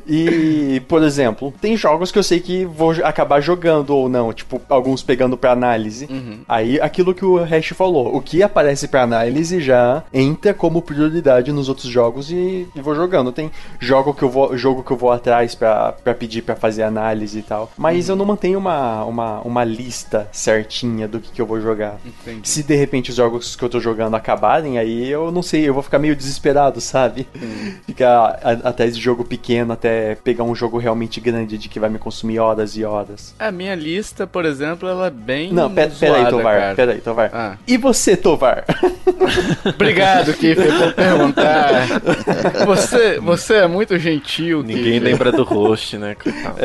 e, por exemplo, tem jogos que eu sei que vou acabar jogando ou não, tipo, alguns pegando pra análise. Aí, aquilo que o Hash falou, o que aparece pra análise já entra como prioridade nos outros jogos e, e vou jogando. Tem jogo que eu vou, jogo que eu vou atrás pra, pra pedir pra fazer análise e tal. Mas eu não mantenho uma, uma, uma lista certinha do que, que eu vou jogar. Entendi. Se de repente os jogos que eu tô jogando acabarem, aí eu não sei, eu vou ficar meio desesperado, sabe? *laughs* Ficar a- atrás de jogo pequeno até pegar um jogo realmente grande de que vai me consumir horas e horas. A minha lista, por exemplo, ela é bem. Não, pera, pera aí, zoada, Tovar. cara. Pera aí, Tovar. Ah. E você, Tovar? *laughs* Obrigado, Kiffer, por perguntar. *laughs* Você, você é muito gentil, Ninguém Kiffer. lembra do host, né? Coitado.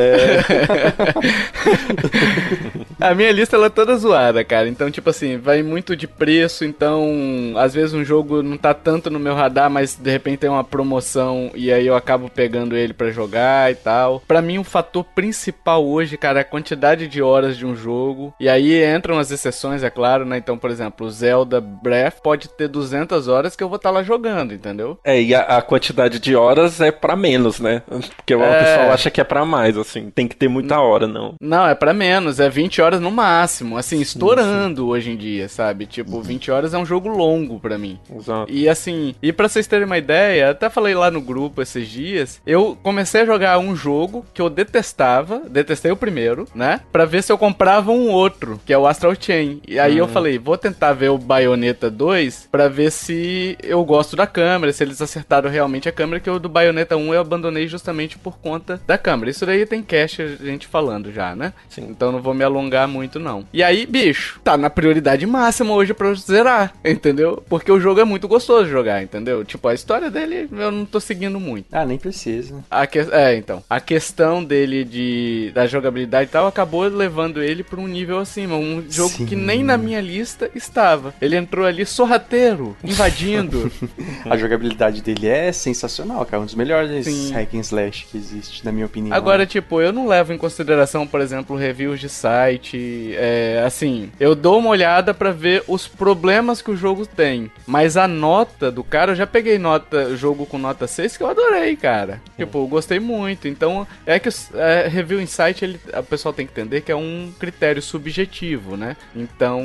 A minha lista ela é toda zoada, cara. Então, tipo assim, vai muito de preço. Então, às vezes um jogo não tá tanto no meu radar, mas de repente tem uma promoção e aí eu acabo pegando ele pra jogar e tal. Pra mim, o fator principal hoje, cara, é a quantidade de horas de um jogo. E aí entram as exceções, é claro, né? Então, por exemplo, o Zelda Breath pode ter 200 horas que eu vou estar lá jogando, entendeu? É, e a, a quantidade de horas é pra menos, né? Porque o É. pessoal acha que é pra mais, assim. Tem que ter muita hora, não. Não, é pra menos, é 20 horas no máximo, assim, estourando hoje em dia, sabe? Tipo, 20 horas é um jogo longo pra mim. Exato. E assim, e pra vocês terem uma ideia, até falei lá no grupo esses dias, eu comecei a jogar um jogo que eu detestava, detestei o primeiro, né? Pra ver se eu comprava um outro, que é o Astral Chain. E aí eu falei, vou tentar ver o Bayonetta 2 pra ver se eu gosto da câmera, se eles acertaram realmente a câmera, que o do Bayonetta 1 eu abandonei justamente por conta da câmera. Isso daí tem cast a gente falando já, né? Sim. Então não vou me alongar muito, não. E aí, bicho, tá na prioridade máxima hoje pra eu zerar, entendeu? Porque o jogo é muito gostoso de jogar, entendeu? Tipo, a história dele eu não tô seguindo muito. ah, nem precisa. A que... É, então. A questão dele de da jogabilidade e tal acabou levando ele pra um nível acima. Um jogo Sim. que nem na minha lista estava. Ele entrou ali sorrateiro, invadindo. *laughs* A jogabilidade dele é sensacional, cara. Um dos melhores Sim. hack and slash que existe, na minha opinião. Agora, tipo, eu não levo em consideração, por exemplo, reviews de site. É, assim, eu dou uma olhada pra ver os problemas que o jogo tem. Mas a nota do cara, eu já peguei nota, jogo com nota 6 que eu adorei, cara. Tipo, eu gostei muito. Então, é que é, review em site, ele, o pessoal tem que entender que é um critério subjetivo, né? Então,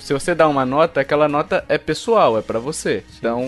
se você dá uma nota, aquela nota é pessoal, é pra você. Então,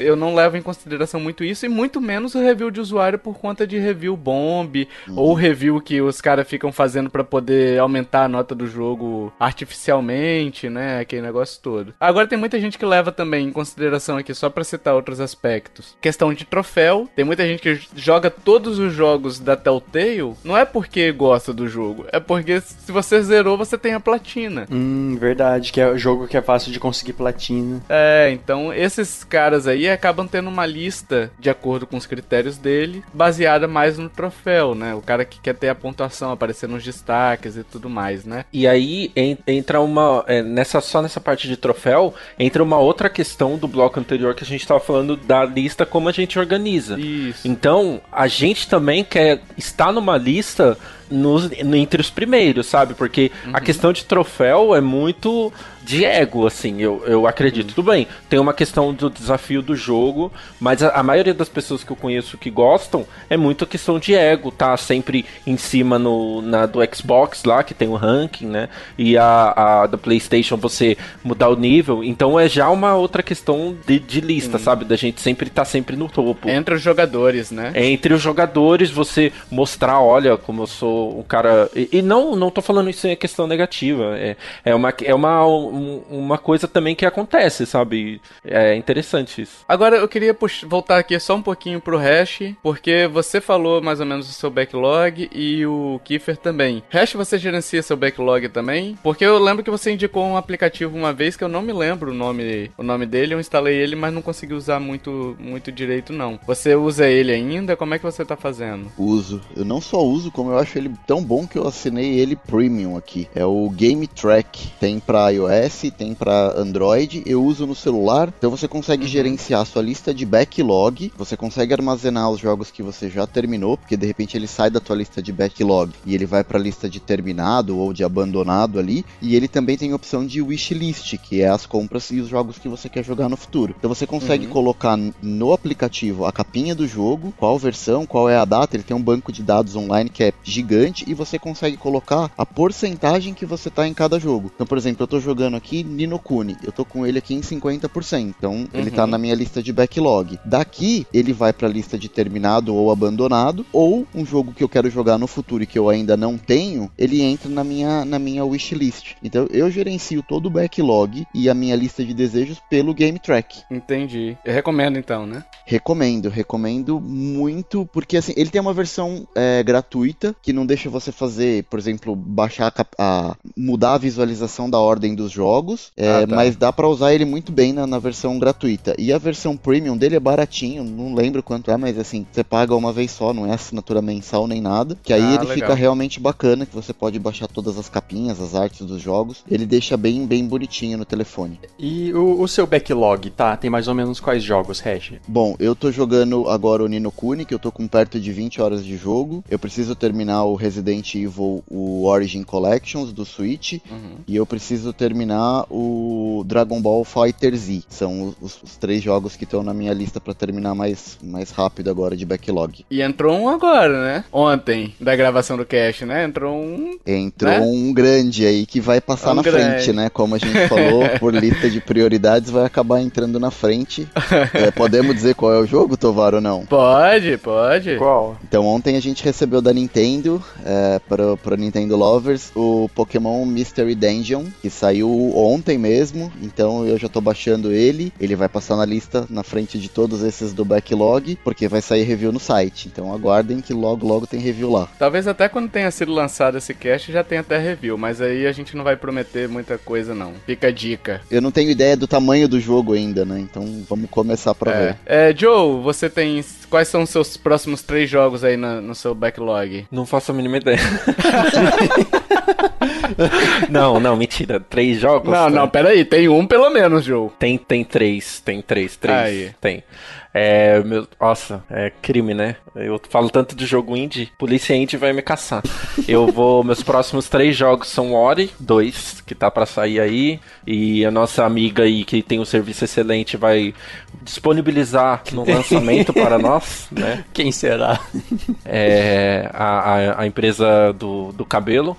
eu não levo em consideração muito isso e muito menos o review de usuário por conta de review bomb ou review que os caras ficam fazendo pra poder aumentar a nota do jogo artificialmente, né? Aquele negócio todo. Agora tem muita gente que leva também em consideração aqui só pra citar outros aspectos. Questão de troféu, tem muita gente que joga todos os jogos da Telltale, não é porque gosta do jogo, é porque se você zerou, você tem a platina. Hum, verdade, que é o jogo que é fácil de conseguir platina. É, então esses caras aí acabam tendo uma lista de acordo com os critérios dele, baseada mais no troféu, né? O cara que quer ter a pontuação aparecer nos destaques e tudo mais, né? E aí en- entra uma. é, nessa, só nessa parte de troféu, entra uma outra questão do bloco anterior que a gente estava falando da lista, como a gente organiza. Isso. Então, a gente também quer estar numa lista nos, entre os primeiros, sabe? Porque a questão de troféu é muito de ego, assim, eu, eu acredito. Tudo bem, tem uma questão do desafio do jogo, mas a, a maioria das pessoas que eu conheço que gostam é muito questão de ego, tá sempre em cima no, na do Xbox lá, que tem o ranking, né? E a, a do PlayStation você mudar o nível. Então é já uma outra questão de, de lista, sabe? Da gente sempre estar sempre no topo Entre os jogadores, né? entre os jogadores, você mostrar, olha, como eu sou sou um cara. E, e, não, não tô falando isso em questão negativa. É, é, uma, é uma, um, uma coisa também que acontece, sabe? É interessante isso. Agora eu queria voltar aqui só um pouquinho pro Hash, porque você falou mais ou menos do seu backlog e o Kiefer também. Hash, você gerencia seu backlog também? Porque eu lembro que você indicou um aplicativo uma vez que eu não me lembro o nome, o nome dele, eu instalei ele, mas não consegui usar muito, muito direito não. Você usa ele ainda? Como é que você tá fazendo? Uso. Eu não só uso, como eu acho ele tão bom que eu assinei ele premium aqui. É o Game Track. Tem para iOS, tem para Android. Eu uso no celular, então você consegue uhum. gerenciar sua lista de backlog. Você consegue armazenar os jogos que você já terminou, porque de repente ele sai da tua lista de backlog e ele vai para a lista de terminado ou de abandonado ali. E ele também tem a opção de wishlist, que é as compras e os jogos que você quer jogar no futuro. Então você consegue uhum. colocar no aplicativo a capinha do jogo, qual versão, qual é a data. Ele tem um banco de dados online que é gigante e você consegue colocar a porcentagem que você tá em cada jogo. Então, por exemplo, eu tô jogando aqui Nino Kuni, eu tô com ele aqui em 50%. Então, uhum. ele tá uhum. na minha lista de backlog. Daqui, ele vai para a lista de terminado ou abandonado, ou um jogo que eu quero jogar no futuro e que eu ainda não tenho, ele entra na minha na minha wishlist. Então, eu gerencio todo o backlog e a minha lista de desejos pelo Game Track. Entendi. Eu recomendo então, né? Recomendo, recomendo muito, porque assim, ele tem uma versão é, gratuita que não deixa você fazer, por exemplo, baixar a, a mudar a visualização da ordem dos jogos, é, ah, tá. mas dá para usar ele muito bem na, na, versão gratuita. E a versão premium dele é baratinho, não lembro quanto é, mas assim, você paga uma vez só, não é assinatura mensal nem nada, que aí ah, ele legal. fica realmente bacana, que você pode baixar todas as capinhas, as artes dos jogos, ele deixa bem, bem bonitinho no telefone. E o, o seu backlog, tá? Tem mais ou menos quais jogos, Hash? Bom, eu tô jogando agora o Nino Kuni, que eu tô com perto de 20 horas de jogo. Eu preciso terminar o Resident Evil, o Origin Collections do Switch. Uhum. E eu preciso terminar o Dragon Ball Fighter Z. São os, os três jogos que estão na minha lista para terminar mais, mais rápido agora de backlog. E entrou um agora, né? Ontem, da gravação do cast, né? Entrou um. Entrou né? um grande aí que vai passar um na grande. frente, né? Como a gente falou, *laughs* por lista de prioridades, vai acabar entrando na frente. é, podemos dizer qual é o jogo, Tovar, ou não? Pode, pode. Qual? Então ontem a gente recebeu da Nintendo, é, para, para Nintendo Lovers, o Pokémon Mystery Dungeon, que saiu ontem mesmo, então eu já tô baixando ele, ele vai passar na lista na frente de todos esses do backlog, porque vai sair review no site, então aguardem que logo logo tem review lá. Talvez até quando tenha sido lançado esse cast já tenha até review, mas aí a gente não vai prometer muita coisa não. Fica a dica. Eu não tenho ideia do tamanho do jogo ainda, né, então vamos começar pra é. ver. É, Joe, você tem quais são os seus próximos três jogos aí no, no seu backlog? Não faço a mínima ideia. *laughs* *laughs* não, não, mentira. Três jogos? Não, não, peraí. Tem um pelo menos, Joe. Tem, tem três. Tem três, três. Aí. Tem. É, meu, nossa, é crime, né? Eu falo tanto de jogo indie, polícia indie vai me caçar. Eu vou, *laughs* meus próximos três jogos são Ori 2, que tá para sair aí, e a nossa amiga aí que tem um serviço excelente vai disponibilizar no lançamento para *laughs* nós, né? Quem será? É a, a, a empresa do, do cabelo.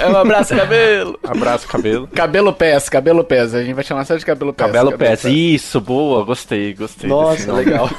É um abraço, cabelo. Abraço, cabelo. Cabelo pés, cabelo pés. A gente vai chamar só de cabelo pés. Cabelo, cabelo pés. pés. Isso, boa, gostei, gostei. Nossa, nossa, legal.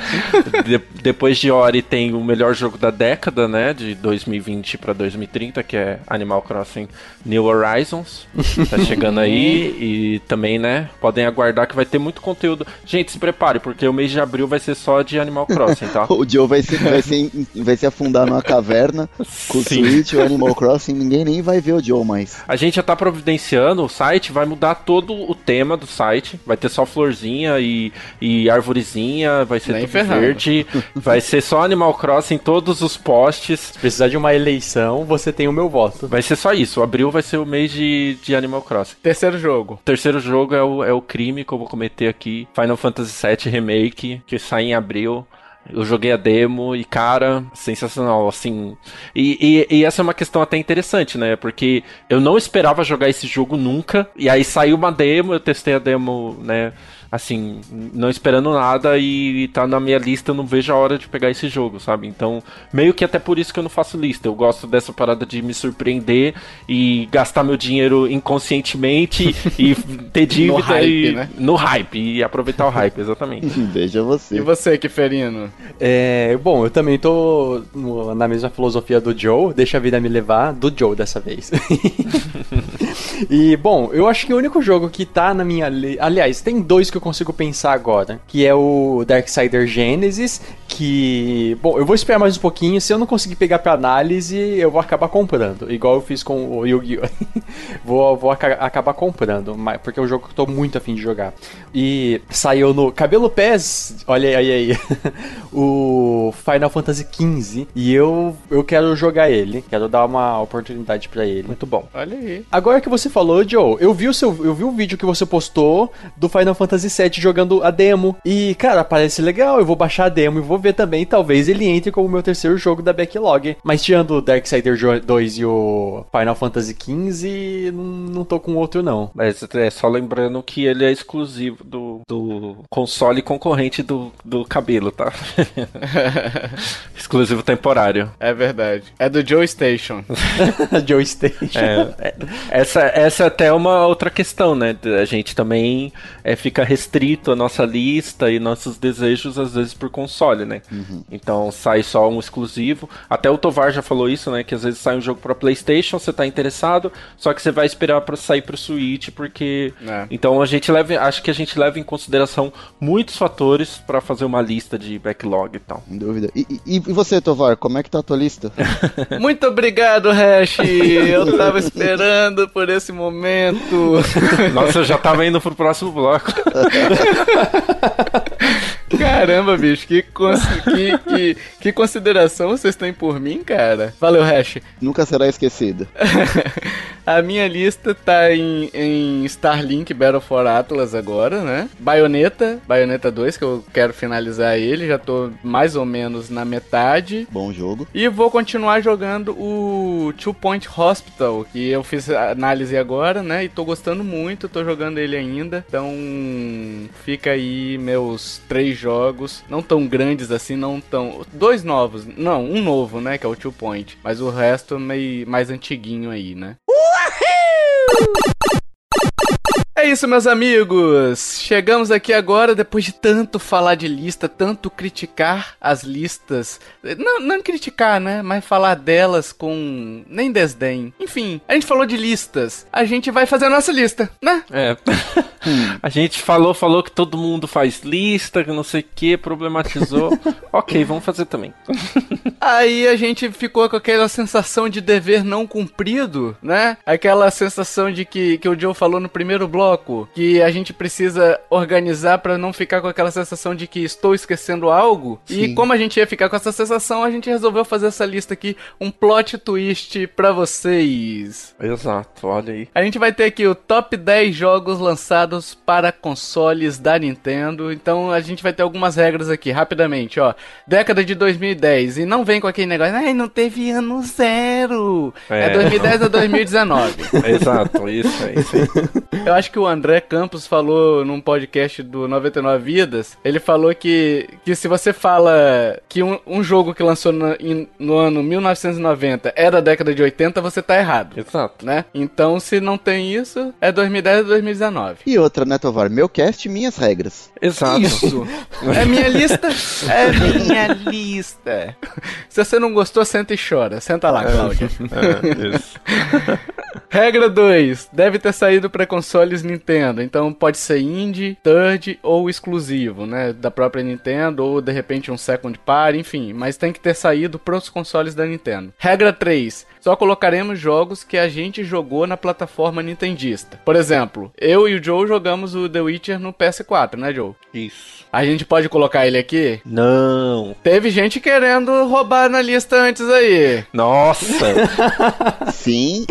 *laughs* de, depois de Ori tem o melhor jogo da década, né? De 2020 para 2030, que é Animal Crossing New Horizons. Tá chegando aí e também, né? Podem aguardar que vai ter muito conteúdo. Gente, se prepare, porque o mês de abril vai ser só de Animal Crossing, tá? *laughs* o Joe vai se, vai, se, vai se afundar numa caverna *laughs* com o Switch, o Animal Crossing, ninguém nem vai ver o Joe mais. A gente já tá providenciando, o site vai mudar todo o tema do site. Vai ter só florzinha e, e árvorezinha, vai ser Nem tudo ferrado. verde, *laughs* vai ser só Animal Crossing em todos os posts. Se precisar de uma eleição, você tem o meu voto. Vai ser só isso, o abril vai ser o mês de, de Animal Crossing. Terceiro jogo. Terceiro jogo é o, é o crime que eu vou cometer aqui, Final Fantasy VII Remake, que sai em abril. Eu joguei a demo e, cara, sensacional, assim. E, e, e, essa é uma questão até interessante, né? Porque eu não esperava jogar esse jogo nunca. E aí saiu uma demo, eu testei a demo, né? Assim, não esperando nada e tá na minha lista, eu não vejo a hora de pegar esse jogo, sabe? Então, meio que até por isso que eu não faço lista. Eu gosto dessa parada de me surpreender e gastar meu dinheiro inconscientemente e *laughs* ter dívida No hype, e né? no hype e aproveitar o hype, exatamente. *laughs* Veja você. E você, Kiferino? É, bom, eu também tô na mesma filosofia do Joe, deixa a vida me levar, do Joe dessa vez. *laughs* e, bom, eu acho que o único jogo que tá na minha li... Aliás, tem dois que eu consigo pensar agora, que é o Darksider Genesis, que, bom, eu vou esperar mais um pouquinho, se eu não conseguir pegar pra análise, eu vou acabar comprando, igual eu fiz com o Yu-Gi-Oh! *laughs* vou vou aca- acabar comprando, porque é um jogo que eu tô muito afim de jogar. E saiu no Cabelo Pés, olha aí, aí, *laughs* o Final Fantasy XV, e eu, eu quero jogar ele, quero dar uma oportunidade pra ele. Muito bom. Olha aí. Agora que você falou, Joe, eu vi o seu, eu vi o vídeo que você postou do Final Fantasy VII jogando a demo. E, cara, parece legal. Eu vou baixar a demo e vou ver também. Talvez ele entre como meu terceiro jogo da backlog. Mas tirando o Darksider 2 e o Final Fantasy XV, não, não tô com outro, não. Mas é só lembrando que ele é exclusivo do, do console concorrente do, do cabelo, tá? *laughs* exclusivo temporário. É verdade. É do Joe Station. *laughs* *laughs* Joe Station. É, é, essa, essa é até uma outra questão, né? A gente também é, fica restrito a nossa lista e nossos desejos, às vezes, por console, né? Então sai só um exclusivo. Até o Tovar já falou isso, né? Que às vezes sai um jogo pra PlayStation, você tá interessado, só que você vai esperar pra sair pro Switch, porque. É. Então a gente leva. Acho que a gente leva em consideração muitos fatores pra fazer uma lista de backlog e tal. Sem dúvida. E, e- e você, Tovar, como é que tá a tua lista? *laughs* Muito obrigado, Hash. Eu tava *laughs* esperando por esse momento. *laughs* Nossa, eu já tava indo pro próximo bloco. *laughs* Caramba, bicho, que, que, que, que consideração vocês têm por mim, cara. Valeu, Hash. Nunca será esquecida. *laughs* A minha lista tá em, em Starlink Battle for Atlas agora, né? Bayonetta, Bayonetta 2, que eu quero finalizar ele, já tô mais ou menos na metade. Bom jogo. E vou continuar jogando o Two Point Hospital, que eu fiz análise agora, né? E tô gostando muito, tô jogando ele ainda. Então, fica aí meus três jogos, não tão grandes assim, não tão. Dois novos, não, um novo, né? Que é o Two Point, mas o resto meio mais antiguinho aí, né? É isso, meus amigos. Chegamos aqui agora depois de tanto falar de lista, tanto criticar as listas. Não, não criticar, né? Mas falar delas com nem desdém. Enfim, a gente falou de listas. A gente vai fazer a nossa lista, né? É. *laughs* A gente falou, falou que todo mundo faz lista, que não sei o que, problematizou. *laughs* ok, vamos fazer também. *laughs* Aí a gente ficou com aquela sensação de dever não cumprido, né? Aquela sensação de que, que o Joe falou no primeiro bloco, que a gente precisa organizar pra não ficar com aquela sensação de que estou esquecendo algo. E Sim. como a gente ia ficar com essa sensação, a gente resolveu fazer essa lista aqui, um plot twist pra vocês. Exato, olha aí. A gente vai ter aqui o top 10 jogos lançados para consoles da Nintendo. Então a gente vai ter algumas regras aqui, rapidamente, ó. Década de 2010. E não vem com aquele negócio, ai, não teve ano zero. É, É. 2010 a 2019. *laughs* Exato, isso é isso aí. Eu acho que o André Campos falou num podcast do 99 Vidas. Ele falou que, que se você fala que um, um jogo que lançou no, em- no ano 1990 é da década de 80, você tá errado. Exato. Né? Então, se não tem isso, é 2010 a 2019. E outra, né, Tovar? Meu cast, minhas regras. Exato. Isso. *laughs* É minha lista? É minha lista. *laughs* Se você não gostou, senta e chora. Senta lá, Cláudia. É, isso. *laughs* Regra 2. Deve ter saído para consoles Nintendo. Então pode ser indie, third ou exclusivo, né? Da própria Nintendo ou de repente um second party, enfim. Mas tem que ter saído pros consoles da Nintendo. Regra 3. Só colocaremos jogos que a gente jogou na plataforma nintendista. Por exemplo, eu e o Joe jogamos o The Witcher no PS4, né, Joe? Isso. A gente pode colocar ele aqui? Não. Teve gente querendo roubar na lista antes aí. Nossa. *laughs* Sim,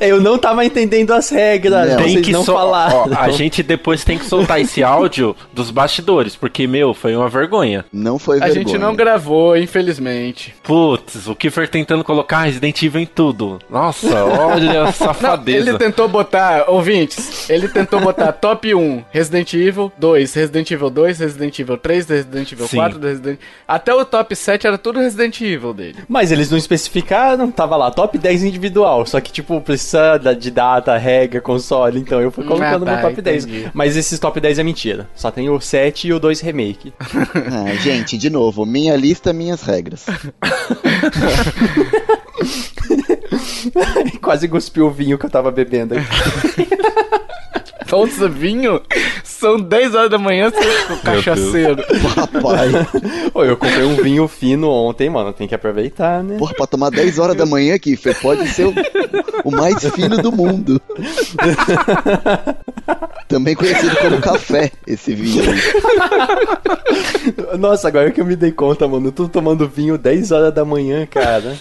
Eu não tava entendendo as regras. Não. Vocês não sol- ó, a gente depois tem que soltar esse áudio dos bastidores, porque, meu, foi uma vergonha. Não foi A vergonha. gente não gravou, infelizmente. Putz, o Kiefer tentando colocar Resident Evil em tudo. Nossa, olha a *laughs* Não, safadeza. ele tentou botar, ouvintes, ele tentou botar top 1 Resident Evil, 2 Resident Evil 2, Resident Evil 3, Resident Evil Sim. 4, Resident... até o top 7 era tudo Resident Evil dele. Mas eles não especificaram, tava lá, top 10 individual. Só que, tipo, precisa de data, regra, console. Então eu fui colocando Ah, tá, meu top 10. entendi. Mas esses top 10 é mentira. Só tem o 7 e o 2 remake. Ah, *laughs* gente, de novo, minha lista, minhas regras. *laughs* Quase cuspiu o vinho que eu tava bebendo aqui. Nossa, vinho? São 10 horas da manhã, seu cachaceiro. Papai. *laughs* Ô, eu comprei um vinho fino ontem, mano. Tem que aproveitar, né? Porra, pra tomar 10 horas da manhã, Kiffer, pode ser o, o mais fino do mundo. *laughs* Também conhecido como café, esse vinho aí. Nossa, agora que eu me dei conta, mano. Eu tô tomando vinho 10 horas da manhã, cara.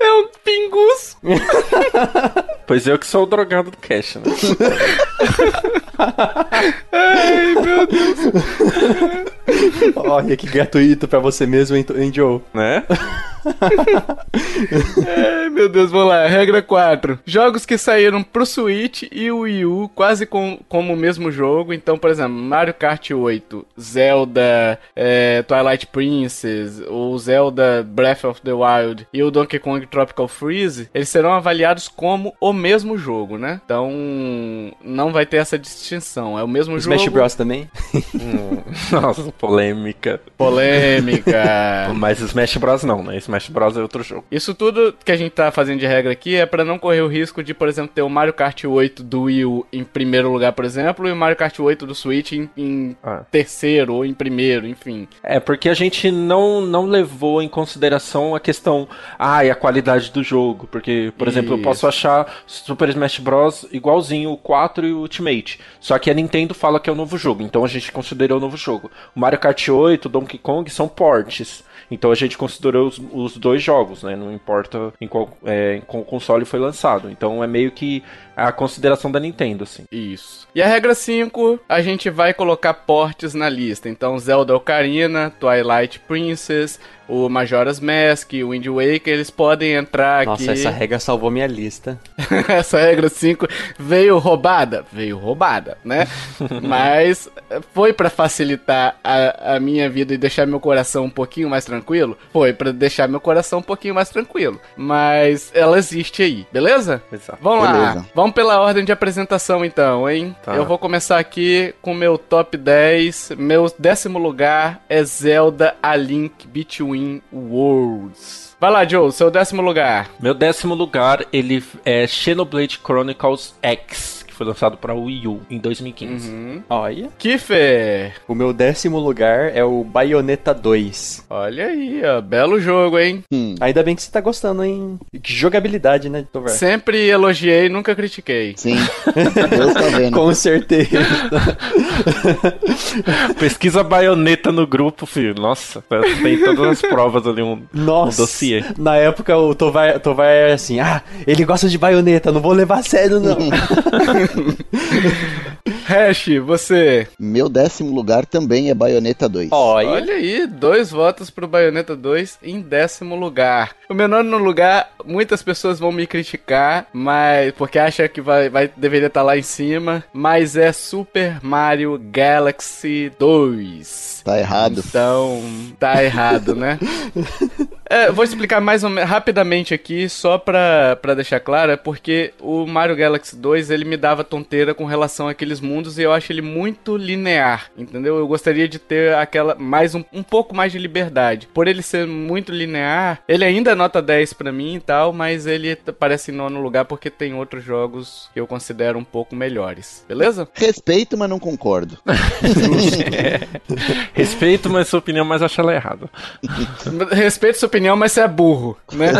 É um pingus. *laughs* Pois eu que sou o drogado do Cash, né? *laughs* *laughs* *laughs* Olha que gratuito pra você mesmo, hein, Joe? né? *laughs* Ai, meu Deus, vamos lá. Regra 4. Jogos que saíram pro Switch e o Wii U quase com, como o mesmo jogo. Então, por exemplo, Mario Kart 8, Zelda é, Twilight Princess, ou Zelda Breath of the Wild e o Donkey Kong Tropical Freeze, eles serão avaliados como o mesmo jogo, né? Então, não vai ter essa distinção. É o mesmo Smash jogo. Bros também? Hum, *laughs* Nossa, polêmica. Polêmica. *laughs* Mas Smash Bros não, né? Smash Bros é outro jogo. Isso tudo que a gente tá fazendo de regra aqui é pra não correr o risco de, por exemplo, ter o Mario Kart 8 do Wii U em primeiro lugar, por exemplo, e o Mario Kart 8 do Switch em, em Ah. terceiro ou em primeiro, enfim. É, porque a gente não, não levou em consideração a questão, ah, e a qualidade do jogo. Porque, por exemplo, eu Isso. posso achar Super Smash Bros. igualzinho o 4 e o Ultimate. Só que a Nintendo fala que é o novo jogo, então a gente considerou o novo jogo. O Mario Kart 8, o Donkey Kong são portes. Então a gente considerou os, os dois jogos, né? Não importa em qual, é, em qual console foi lançado. Então é meio que a consideração da Nintendo, assim. Isso. E a regra 5, a gente vai colocar portes na lista. Então, Zelda Ocarina, Twilight Princess, o Majora's Mask, o Wind Waker, eles podem entrar Nossa, aqui. essa regra salvou minha lista. *laughs* essa regra 5 veio roubada? Veio roubada, né? *laughs* Mas foi pra facilitar a, a minha vida e deixar meu coração um pouquinho mais tranquilo? Foi pra deixar meu coração um pouquinho mais tranquilo. Mas ela existe aí, beleza? Exato. Vamos lá, Beleza. vamos pela ordem de apresentação então, hein? Tá. Eu vou começar aqui com meu top 10. Meu décimo lugar é Zelda A Link Between Worlds. Vai lá, Joe, seu décimo lugar. Meu décimo lugar, ele é Xenoblade Chronicles X, foi lançado para Wii U em 2015. Uhum. Olha. Kiffer. O meu décimo lugar é o Bayonetta 2. Olha aí, ó. Belo jogo, hein? Hum, Ainda bem que você tá gostando, hein? Que jogabilidade, né, Tovar? Sempre elogiei, nunca critiquei. sim. *laughs* Deus tá vendo. Com certeza. *laughs* Pesquisa baioneta no grupo, filho. Nossa, tem todas as provas ali, um, um Nossa. dossiê. Na época o Tovar, Tovar era assim, ah, ele gosta de baioneta, não vou levar a sério, não. *laughs* *laughs* Hash, você. Meu décimo lugar também é Bayonetta 2. Olha. Olha aí, dois votos pro Bayonetta 2 em décimo lugar. O meu nono lugar, muitas pessoas vão me criticar, mas porque acham que vai, vai deveria estar lá em cima, mas é Super Mario Galaxy 2. Tá errado. Então, tá errado, né? *laughs* É, vou explicar mais menos rapidamente aqui, só pra, pra deixar claro, é porque o Mario Galaxy 2 ele me dava tonteira com relação àqueles mundos e eu acho ele muito linear, entendeu? Eu gostaria de ter aquela mais um, um pouco mais de liberdade. Por ele ser muito linear, ele ainda é nota 10 pra mim e tal, mas ele parece em nono lugar porque tem outros jogos que eu considero um pouco melhores. Beleza? Respeito, mas não concordo. *laughs* Respeito, mas sua opinião, mas acho ela errada. Respeito sua opinião, opinião, mas você é burro, né?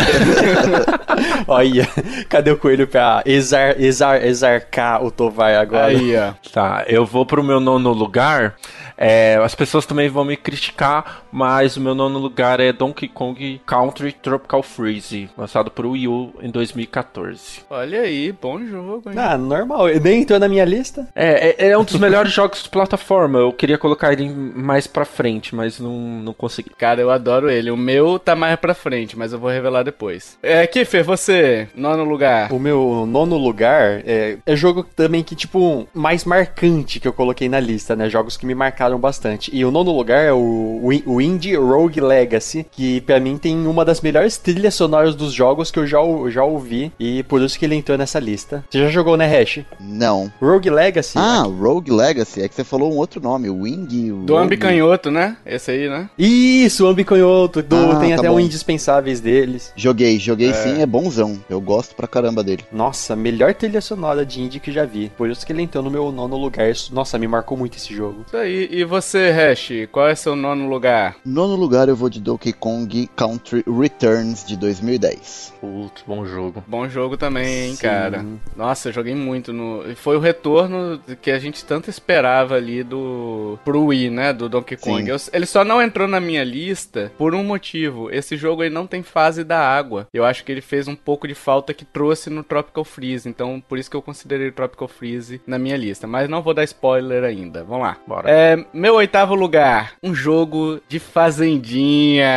*laughs* Olha, cadê o coelho pra exar, exar, exarcar o Tovar agora? Aí, ó. Tá, eu vou pro meu nono lugar. É, as pessoas também vão me criticar, mas o meu nono lugar é Donkey Kong Country Tropical Freeze, lançado pro Wii U em 2014. Olha aí, bom jogo, hein? Ah, normal. Ele Nem entrou na minha lista. É, é, é um dos melhores *laughs* jogos de plataforma. Eu queria colocar ele mais pra frente, mas não, não consegui. Cara, eu adoro ele. O meu tá mais pra frente, mas eu vou revelar depois. É, Kiffer, você, nono lugar. O meu nono lugar é, é jogo também que, tipo, mais marcante que eu coloquei na lista, né? Jogos que me marcaram bastante. E o nono lugar é o, o, Indie Rogue Legacy, que pra mim tem uma das melhores trilhas sonoras dos jogos que eu já, já ouvi. E por isso que ele entrou nessa lista. Você já jogou, né, Hash? Não. Rogue Legacy? Ah, Rogue Legacy. É que você falou um outro nome, o Wing. Do Ambicanhoto, né? Esse aí, né? Isso, o Ambicanhoto. Do, Ah, tem tá até bom. Indispensáveis deles. Joguei, joguei sim, é bonzão. Eu gosto pra caramba dele. Nossa, melhor trilha sonora de indie que já vi. Por isso que ele entrou no meu nono lugar. Isso- Nossa, me marcou muito esse jogo. Isso aí. E você, Hash, qual é seu nono lugar? Nono lugar eu vou de Donkey Kong Country Returns de 2010. Putz, bom jogo. Bom jogo também, hein, Sim. cara. Nossa, eu joguei muito no. e Foi o retorno que a gente tanto esperava ali do. pro Wii, né? Do Donkey Kong. Eu- ele só não entrou na minha lista por um motivo. Esse jogo aí não tem fase da água. Eu acho que ele fez um pouco de falta que trouxe no Tropical Freeze. Então, por isso que eu considerei o Tropical Freeze na minha lista. Mas não vou dar spoiler ainda. Vamos lá. Bora. É, meu oitavo lugar, um jogo de fazendinha.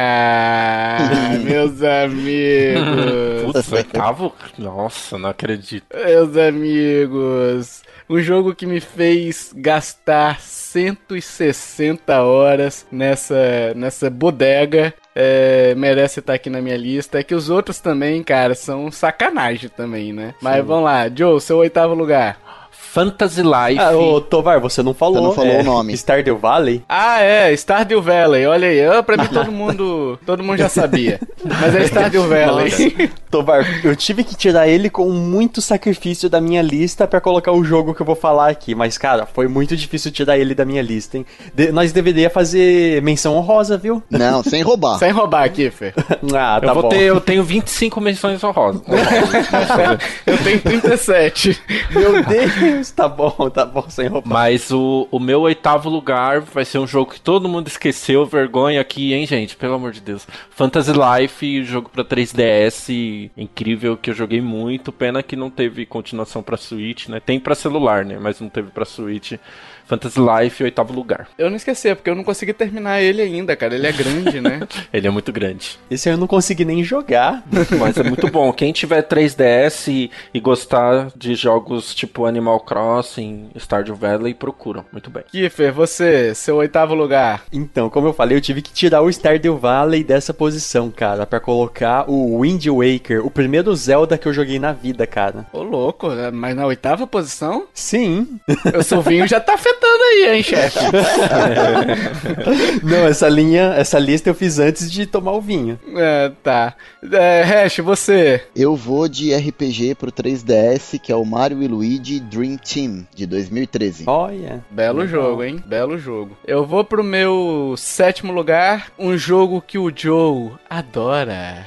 *laughs* meus amigos. Putz, oitavo? Nossa, não acredito. Meus amigos, um jogo que me fez gastar 160 horas nessa, nessa bodega. É, merece estar aqui na minha lista. É que os outros também, cara, são sacanagem também, né? Mas vamos lá, Joe, seu oitavo lugar. Fantasy Life. Ah, ô, Tovar, você não falou. Você não falou é, o nome. *laughs* Stardew Valley? Ah, é, Stardew Valley, olha aí. Ah, pra mim *laughs* todo mundo, todo mundo já sabia. Mas é Stardew Valley. *laughs* Tovar, eu tive que tirar ele com muito sacrifício da minha lista pra colocar o jogo que eu vou falar aqui. Mas, cara, foi muito difícil tirar ele da minha lista, hein? De- nós deveria fazer menção honrosa, viu? Não, sem roubar. Sem roubar, Kiffer. Ah, tá eu vou bom. ter, eu tenho 25 menções honrosas. Eu tenho 37. Meu Deus, tá bom, *laughs* tá bom, sem roubar. Mas o, o meu oitavo lugar vai ser um jogo que todo mundo esqueceu, vergonha aqui, hein, gente? Pelo amor de Deus. Fantasy Life, jogo pra 3DS, incrível, que eu joguei muito. Pena que não teve continuação pra Switch, né? Tem pra celular, né? Mas não teve pra Switch. Fantasy Life, oitavo lugar. Eu não esqueci, é porque eu não consegui terminar ele ainda, cara. Ele é grande, né? *laughs* Ele é muito grande. Esse eu não consegui nem jogar. *laughs* Mas é muito bom. Quem tiver 3DS e, e gostar de jogos tipo Animal Crossing, Stardew Valley, procuram. Muito bem. Kiffer, você, seu oitavo lugar. Então, como eu falei, eu tive que tirar o Stardew Valley dessa posição, cara, pra colocar o Wind Waker, o primeiro Zelda que eu joguei na vida, cara. Ô, louco, né? mas na oitava posição? Sim. O Silvinho já tá *laughs* afetando aí, hein, chefe? *laughs* Não, essa linha, essa lista eu fiz antes de tomar o vinho. É, tá. É, Hash, você. Eu vou de RPG pro 3DS, que é o Mario e Luigi Dream Team, de 2013. Olha. Belo jogo, hein? Belo jogo. Eu vou pro meu sétimo lugar, um jogo que o Joe adora.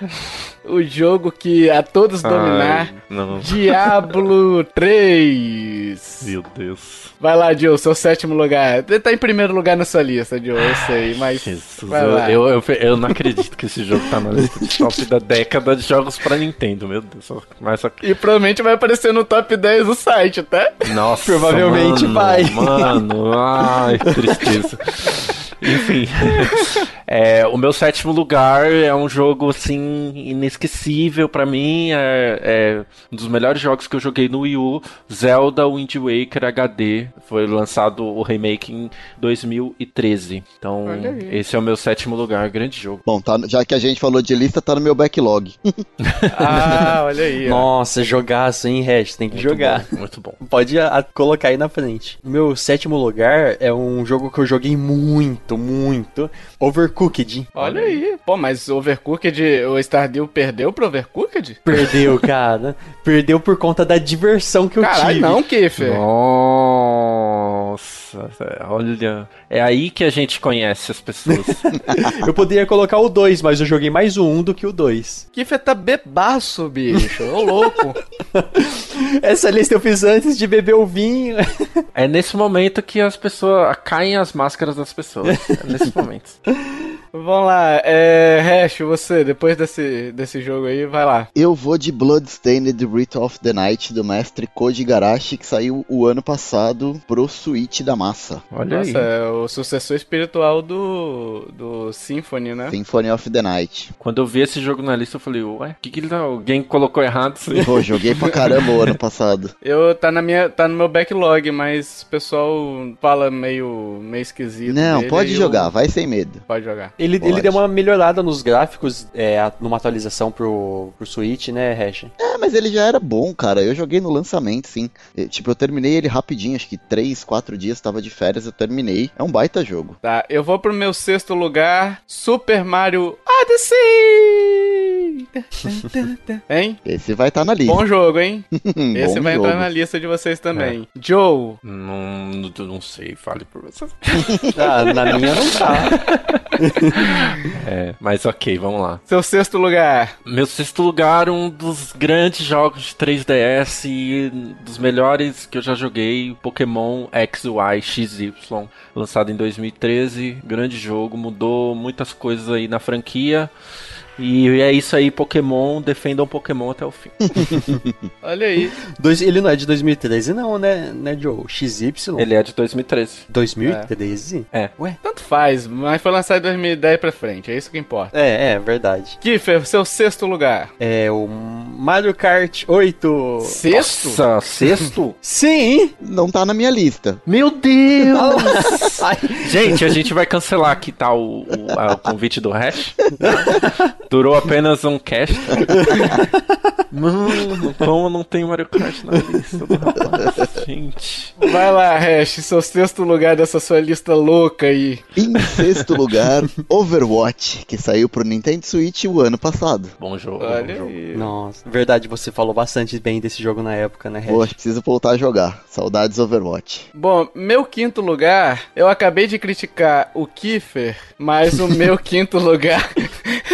o jogo que a todos dominar. Ai, não. Diablo 3. Meu Deus. Vai lá, Joe, seu sétimo lugar. Ele tá em primeiro lugar na sua lista, Joe, eu sei, mas. Jesus, eu, eu, eu, não acredito que esse jogo tá na lista de top da década de jogos pra Nintendo, meu Deus. a- E provavelmente vai aparecer no top 10 do site, tá? Nossa, Provavelmente mano, vai. Mano, ai, que tristeza. *laughs* Enfim, *laughs* é, o meu sétimo lugar é um jogo assim inesquecível pra mim. É, é um dos melhores jogos que eu joguei no Wii U, Zelda Wind Waker HD. Foi lançado o remake em 2013. Então, esse é o meu sétimo lugar, grande jogo. Bom, tá, já que a gente falou de lista, tá no meu backlog. *laughs* Ah, olha aí. ó. Nossa, jogaço, hein, Hash? Tem que Muito jogar. bom, muito bom. Pode a- a- colocar aí na frente. Meu sétimo lugar é um jogo que eu joguei muito, muito. Overcooked. Olha aí. Pô, mas Overcooked, o Stardew perdeu pro Overcooked? Perdeu, *laughs* cara. Perdeu por conta da diversão que eu Caralho, tive. não, Kiffer. Nossa. Nossa, olha. É aí que a gente conhece as pessoas. *laughs* eu poderia colocar o 2, mas eu joguei mais o 1 um do que o 2. Kiffer tá bebaço, bicho. Ô louco. *laughs* Essa lista eu fiz antes de beber o vinho. é nesse momento que as pessoas. caem as máscaras das pessoas. É nesse momento. *laughs* Vamos lá, é. Hash, você, depois desse, desse jogo aí, vai lá. Eu vou de Bloodstained Rite of the Night do mestre Koji Garashi, que saiu o ano passado pro Switch da massa. Olha Nossa, aí. é o sucessor espiritual do, do Symphony, né? Symphony of the Night. Quando eu vi esse jogo na lista, eu falei, ué, o que, que ele tá. Alguém colocou errado? Pô, joguei pra caramba o ano *laughs* passado. Eu tá na minha. tá no meu backlog, mas o pessoal fala meio, meio esquisito. Não, dele, pode jogar, eu... vai sem medo. Pode jogar. Ele, ele deu uma melhorada nos gráficos é, numa atualização pro, pro Switch, né, Hash? É, mas ele já era bom, cara. Eu joguei no lançamento, sim. Eu, tipo, eu terminei ele rapidinho, acho que 3, 4 dias, tava de férias, eu terminei. É um baita jogo. Tá, eu vou pro meu sexto lugar, Super Mario Odyssey! *laughs* hein? Esse vai estar tá na lista. Bom jogo, hein? *laughs* Esse vai jogo. entrar na lista de vocês também. É. Joe? Não, não sei, fale por você. *laughs* ah, na minha não tá. é, mas ok, vamos lá. Seu sexto lugar? Meu sexto lugar, um dos grandes jogos de 3DS e dos melhores que eu já joguei, Pokémon XY XY, lançado em 2013. Grande jogo, mudou muitas coisas aí na franquia. E é isso aí, Pokémon, defendam Pokémon até o fim. *laughs* Olha aí. Dois, ele não é de 2013 não, né, né, Joe? XY? Ele é de 2013. 2013? É. é. Ué? Tanto faz, mas foi lançado em 2010 pra frente, é isso que importa. É, é, verdade. Kiffer, seu sexto lugar. É o Mario Kart 8. Sexto? Nossa, sexto? *laughs* Sim! Não tá na minha lista. Meu Deus! *laughs* gente, a gente vai cancelar aqui, tá, o, o, a, o convite do Hash. Durou apenas um cast. *laughs* Mano, como não tem Mario Kart na lista do rapaz? Gente. Vai lá, Hash, seu sexto lugar dessa sua lista louca aí. Em sexto lugar, Overwatch, que saiu pro Nintendo Switch o ano passado. Bom jogo. Olha bom jogo. Aí. Nossa, verdade, você falou bastante bem desse jogo na época, né, Hash? Poxa, preciso voltar a jogar. Saudades Overwatch. Bom, meu quinto lugar, eu acabei de criticar o Kiefer, mas o meu *laughs* quinto lugar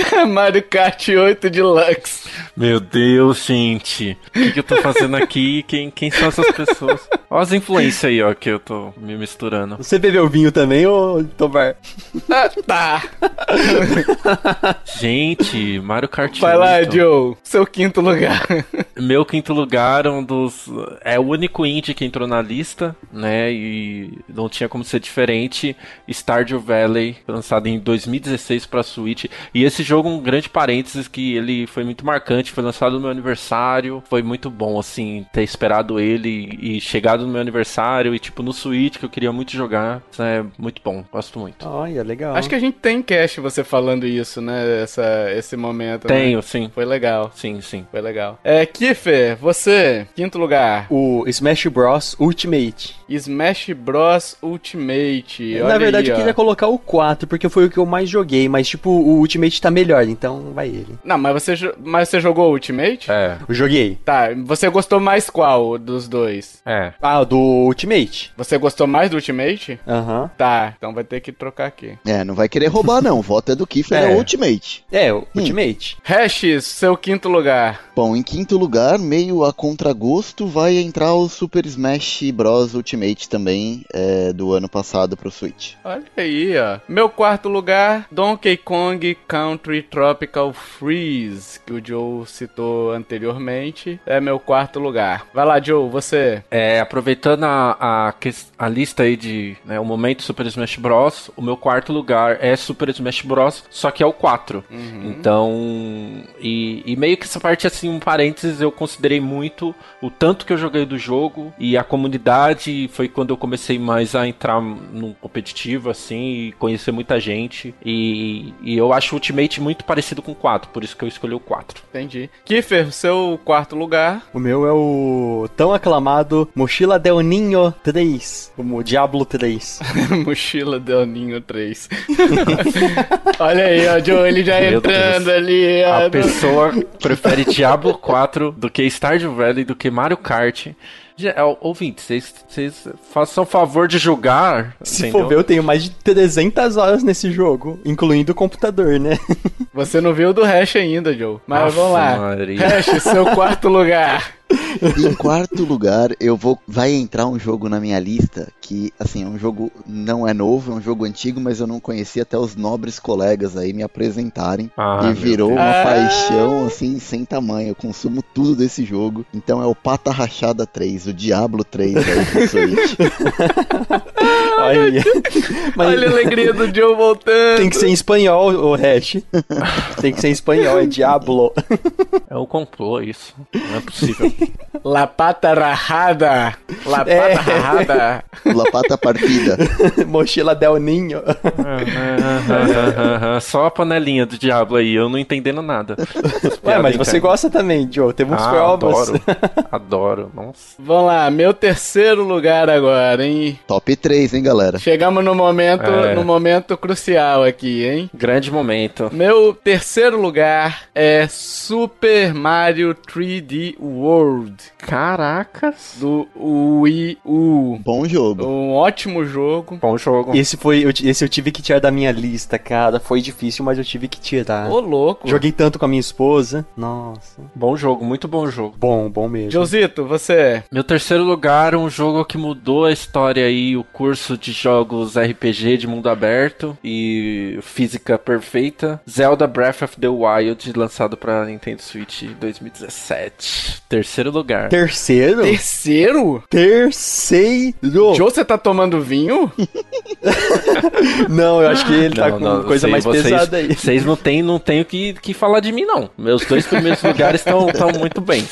*laughs* Mario Kart 8 Deluxe. Meu Deus, gente. O que, que eu tô fazendo aqui? Quem, quem são essas pessoas? Olha as influências aí, ó, que eu tô me misturando. Você bebeu vinho também, ô Tobar? Ah, tá. *laughs* gente, Mario Kart Vai 8. lá, Joe. Seu quinto lugar. Meu quinto lugar, um dos. É o único indie que entrou na lista, né? E não tinha como ser diferente. Stardew Valley, lançado em 2016 pra Switch. E esse jogo, um grande parênteses, que ele foi muito marcante. Foi lançado no meu aniversário. Foi muito bom, assim, ter esperado ele e chegado no meu aniversário. E, tipo, no Switch, que eu queria muito jogar. É muito bom. Gosto muito. Olha, legal. Acho que a gente tem cast você falando isso, né? Essa, esse momento. Né? Tenho, né? sim. Foi legal. Sim, sim. Foi legal. É, Kiffer, você, quinto lugar. O Smash Bros. Ultimate. Smash Bros. Ultimate. Na verdade, aí, eu queria colocar o 4, porque foi o que eu mais joguei. Mas, tipo, o Ultimate tá melhor, então vai ele. Não, mas você, mas você jogou Ultimate? É. Eu joguei. Tá, você gostou mais qual dos dois? É. Ah, do Ultimate. Você gostou mais do Ultimate? Aham. Uhum. Tá, então vai ter que trocar aqui. É, não vai querer roubar não, o voto é do Kiffer, é, é Ultimate. É, o hum. Ultimate. Hash, seu quinto lugar. Bom, em quinto lugar, meio a contragosto, vai entrar o Super Smash Bros. Ultimate também, é, do ano passado pro Switch. Olha aí, ó. Meu quarto lugar, Donkey Kong Country Tropical Freeze, que o Joe citou anteriormente, é meu quarto lugar. Vai lá, Joe, você. É, aproveitando a, a, a lista aí de né, o momento Super Smash Bros, o meu quarto lugar é Super Smash Bros, só que é o 4. Uhum. Então, e, e meio que essa parte assim, um parênteses, eu considerei muito o tanto que eu joguei do jogo e a comunidade foi quando eu comecei mais a entrar no competitivo, assim, e conhecer muita gente. E, e eu acho o Ultimate muito parecido com o 4, por isso que eu escolhi o 4. Entendi. Kiffer, seu quarto lugar? O meu é o tão aclamado Mochila Del Ninho 3, como Diablo 3. *laughs* Mochila Del Ninho 3. *laughs* Olha aí, ó, Joe, ele já Meu entrando Deus. ali. A pessoa prefere Diablo 4 do que Stardew Valley, do que Mario Kart ouvinte, vocês, vocês façam favor de julgar. Se entendeu? for ver, eu tenho mais de 300 horas nesse jogo, incluindo o computador, né? Você não viu o do Hash ainda, Joe. Mas Aff, vamos lá. Maria. Hash, seu quarto lugar. *laughs* Em quarto lugar, eu vou. Vai entrar um jogo na minha lista que, assim, é um jogo não é novo, é um jogo antigo, mas eu não conhecia até os nobres colegas aí me apresentarem. Ah, e virou uma Ah. paixão, assim, sem tamanho. Eu consumo tudo desse jogo. Então é o Pata Rachada 3, o Diablo 3 aí pro Switch. *laughs* Olha. *laughs* Mas Olha a alegria do Joe voltando. tem que ser em espanhol, o hash. tem que ser em espanhol, é Diablo. É um complô isso. Não é possível. *laughs* La pata rajada. La pata É. rajada. La Pata Partida. *laughs* Mochila Del Ninho. Só a panelinha do diabo aí, eu não entendendo nada. Ué, mas você gosta também, Joe. Temos Ah, provas. adoro. Adoro. Nossa. Vamos lá, meu terceiro lugar agora, hein? Top 3, hein, galera? Chegamos no momento, É. no momento crucial aqui, hein? Grande momento. Meu terceiro lugar é Super Mario 3D World Caracas. do Wii U. Bom jogo. Um ótimo jogo. Bom jogo. Esse foi, eu- esse eu tive que tirar da minha lista, cara. Foi difícil, mas eu tive que tirar. Ô, louco. Joguei tanto com a minha esposa. Nossa. Bom jogo, muito bom jogo. Bom, bom mesmo. Josito, você. Meu terceiro lugar, um jogo que mudou a história aí, o curso de jogos RPG de mundo aberto e física perfeita. Zelda Breath of the Wild, lançado pra Nintendo Switch em 2017. Terceiro lugar. Terceiro? Terceiro? Terceiro! Joe, você tá tomando vinho? *laughs* Não, eu acho que ele tá com não, coisa sei, mais vocês, pesada aí. Vocês não tem, não tem o que, que falar de mim, não. Meus dois primeiros lugares estão muito bem.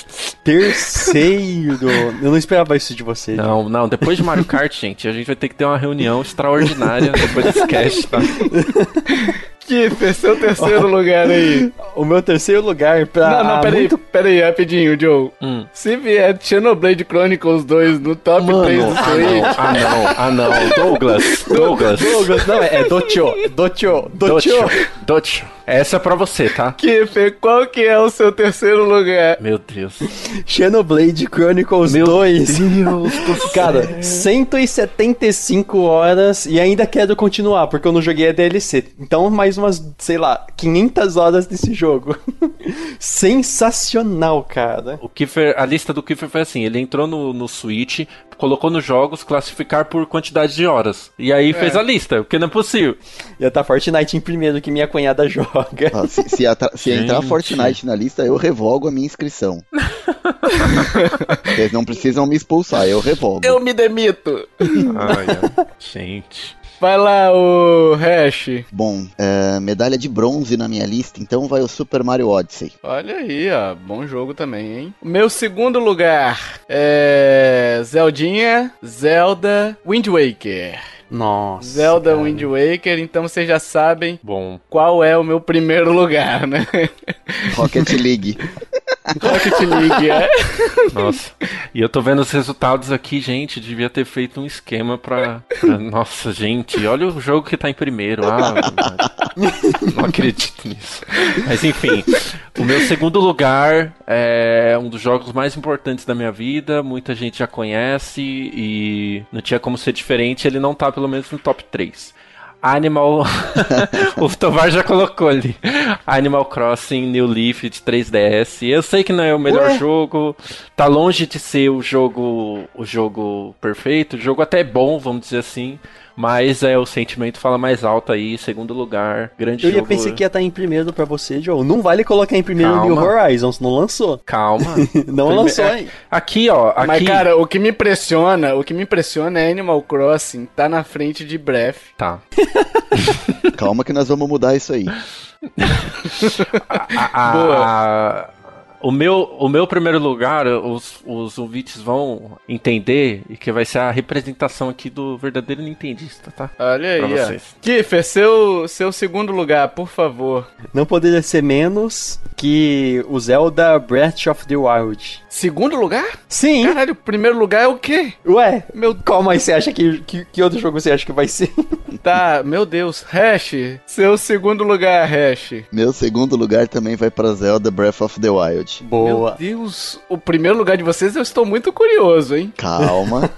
Terceiro! Eu não esperava isso de você. Não, não, depois de Mario Kart, *laughs* gente, a gente vai ter que ter uma reunião extraordinária depois desse cast, tá? *laughs* Kiffer, seu terceiro lugar aí. O meu terceiro lugar pra. não, não, peraí, muito- peraí, rapidinho, Joe. Hum. Se vier Xenoblade Chronicles 2 no top Mano, 3 do Ah, Switch, não, ah, não, ah, não. Douglas, *laughs* Douglas. Douglas, não, é Docho. Docho. Docho. Docho, Docho. Essa é pra você, tá? Kiffer, qual que é o seu terceiro lugar? Meu Deus. Xenoblade Chronicles 2. *laughs* Cara, 175 horas e ainda quero continuar, porque eu não joguei a DLC. Então, mais umas, sei lá, 500 horas desse jogo. *laughs* Sensacional, cara. O Kiefer, a lista do Kiefer foi assim: ele entrou no, no Switch, colocou nos jogos, classificar por quantidade de horas. E aí fez a lista, porque não é possível. Já tá Fortnite em primeiro que minha cunhada *laughs* joga. Ó, se se se entrar. Fortnite na lista, eu revogo a minha inscrição. *laughs* Vocês não precisam me expulsar, eu revogo. Eu me demito. Ai. Gente. Vai lá, o Hash. Bom, é, medalha de bronze na minha lista, então vai o Super Mario Odyssey. Olha aí, ó. Bom jogo também, hein? Meu segundo lugar é. Zeldinha, Zelda, Wind Waker. Nossa. Zelda cara. Wind Waker, então vocês já sabem Bom. qual é o meu primeiro lugar, né? Rocket League. *laughs* Rocket League, é? *laughs* Nossa. E eu tô vendo os resultados aqui, gente. Devia ter feito um esquema pra. pra- *laughs* Nossa, gente. Olha o jogo que tá em primeiro. Ah, não acredito nisso. Mas enfim. O meu segundo lugar é um dos jogos mais importantes da minha vida. Muita gente já conhece e não tinha como ser diferente. Ele não tá pelo menos no top 3. Animal. *laughs* o Tovar já colocou ali. Animal Crossing New Leaf de 3DS. Eu sei que não é o melhor Ué? jogo. Tá longe de ser o jogo o jogo perfeito. O jogo até é bom, vamos dizer assim. Mas é o sentimento fala mais alto aí, segundo lugar. Grande Eu ia jogo. pensar que ia estar em primeiro pra você, Joe. Não vale colocar em primeiro Calma. New Horizons, não lançou. Calma. *laughs* Não Prime- lançou, é- hein? Aqui, ó. Aqui. Mas, cara, o que me impressiona, o que me impressiona é Animal Crossing tá na frente de Breath. Tá. *laughs* Calma que nós vamos mudar isso aí. *laughs* A- a- Boa. a- o, meu, o meu primeiro lugar, os, os ouvintes vão entender e que vai ser a representação aqui do verdadeiro nintendista, tá? Olha aí, vocês. Kiffer, seu, seu segundo lugar, por favor. Não poderia ser menos que o Zelda Breath of the Wild. Segundo lugar? Sim. Caralho, primeiro lugar é o quê? Ué, Meu, qual mais você acha que, que, que outro jogo você acha que vai ser? *laughs* tá, meu Deus. Hash, seu segundo lugar, Hash. Meu segundo lugar também vai pra Zelda Breath of the Wild. Boa. Meu Deus, o primeiro lugar de vocês eu estou muito curioso, hein? Calma. *laughs*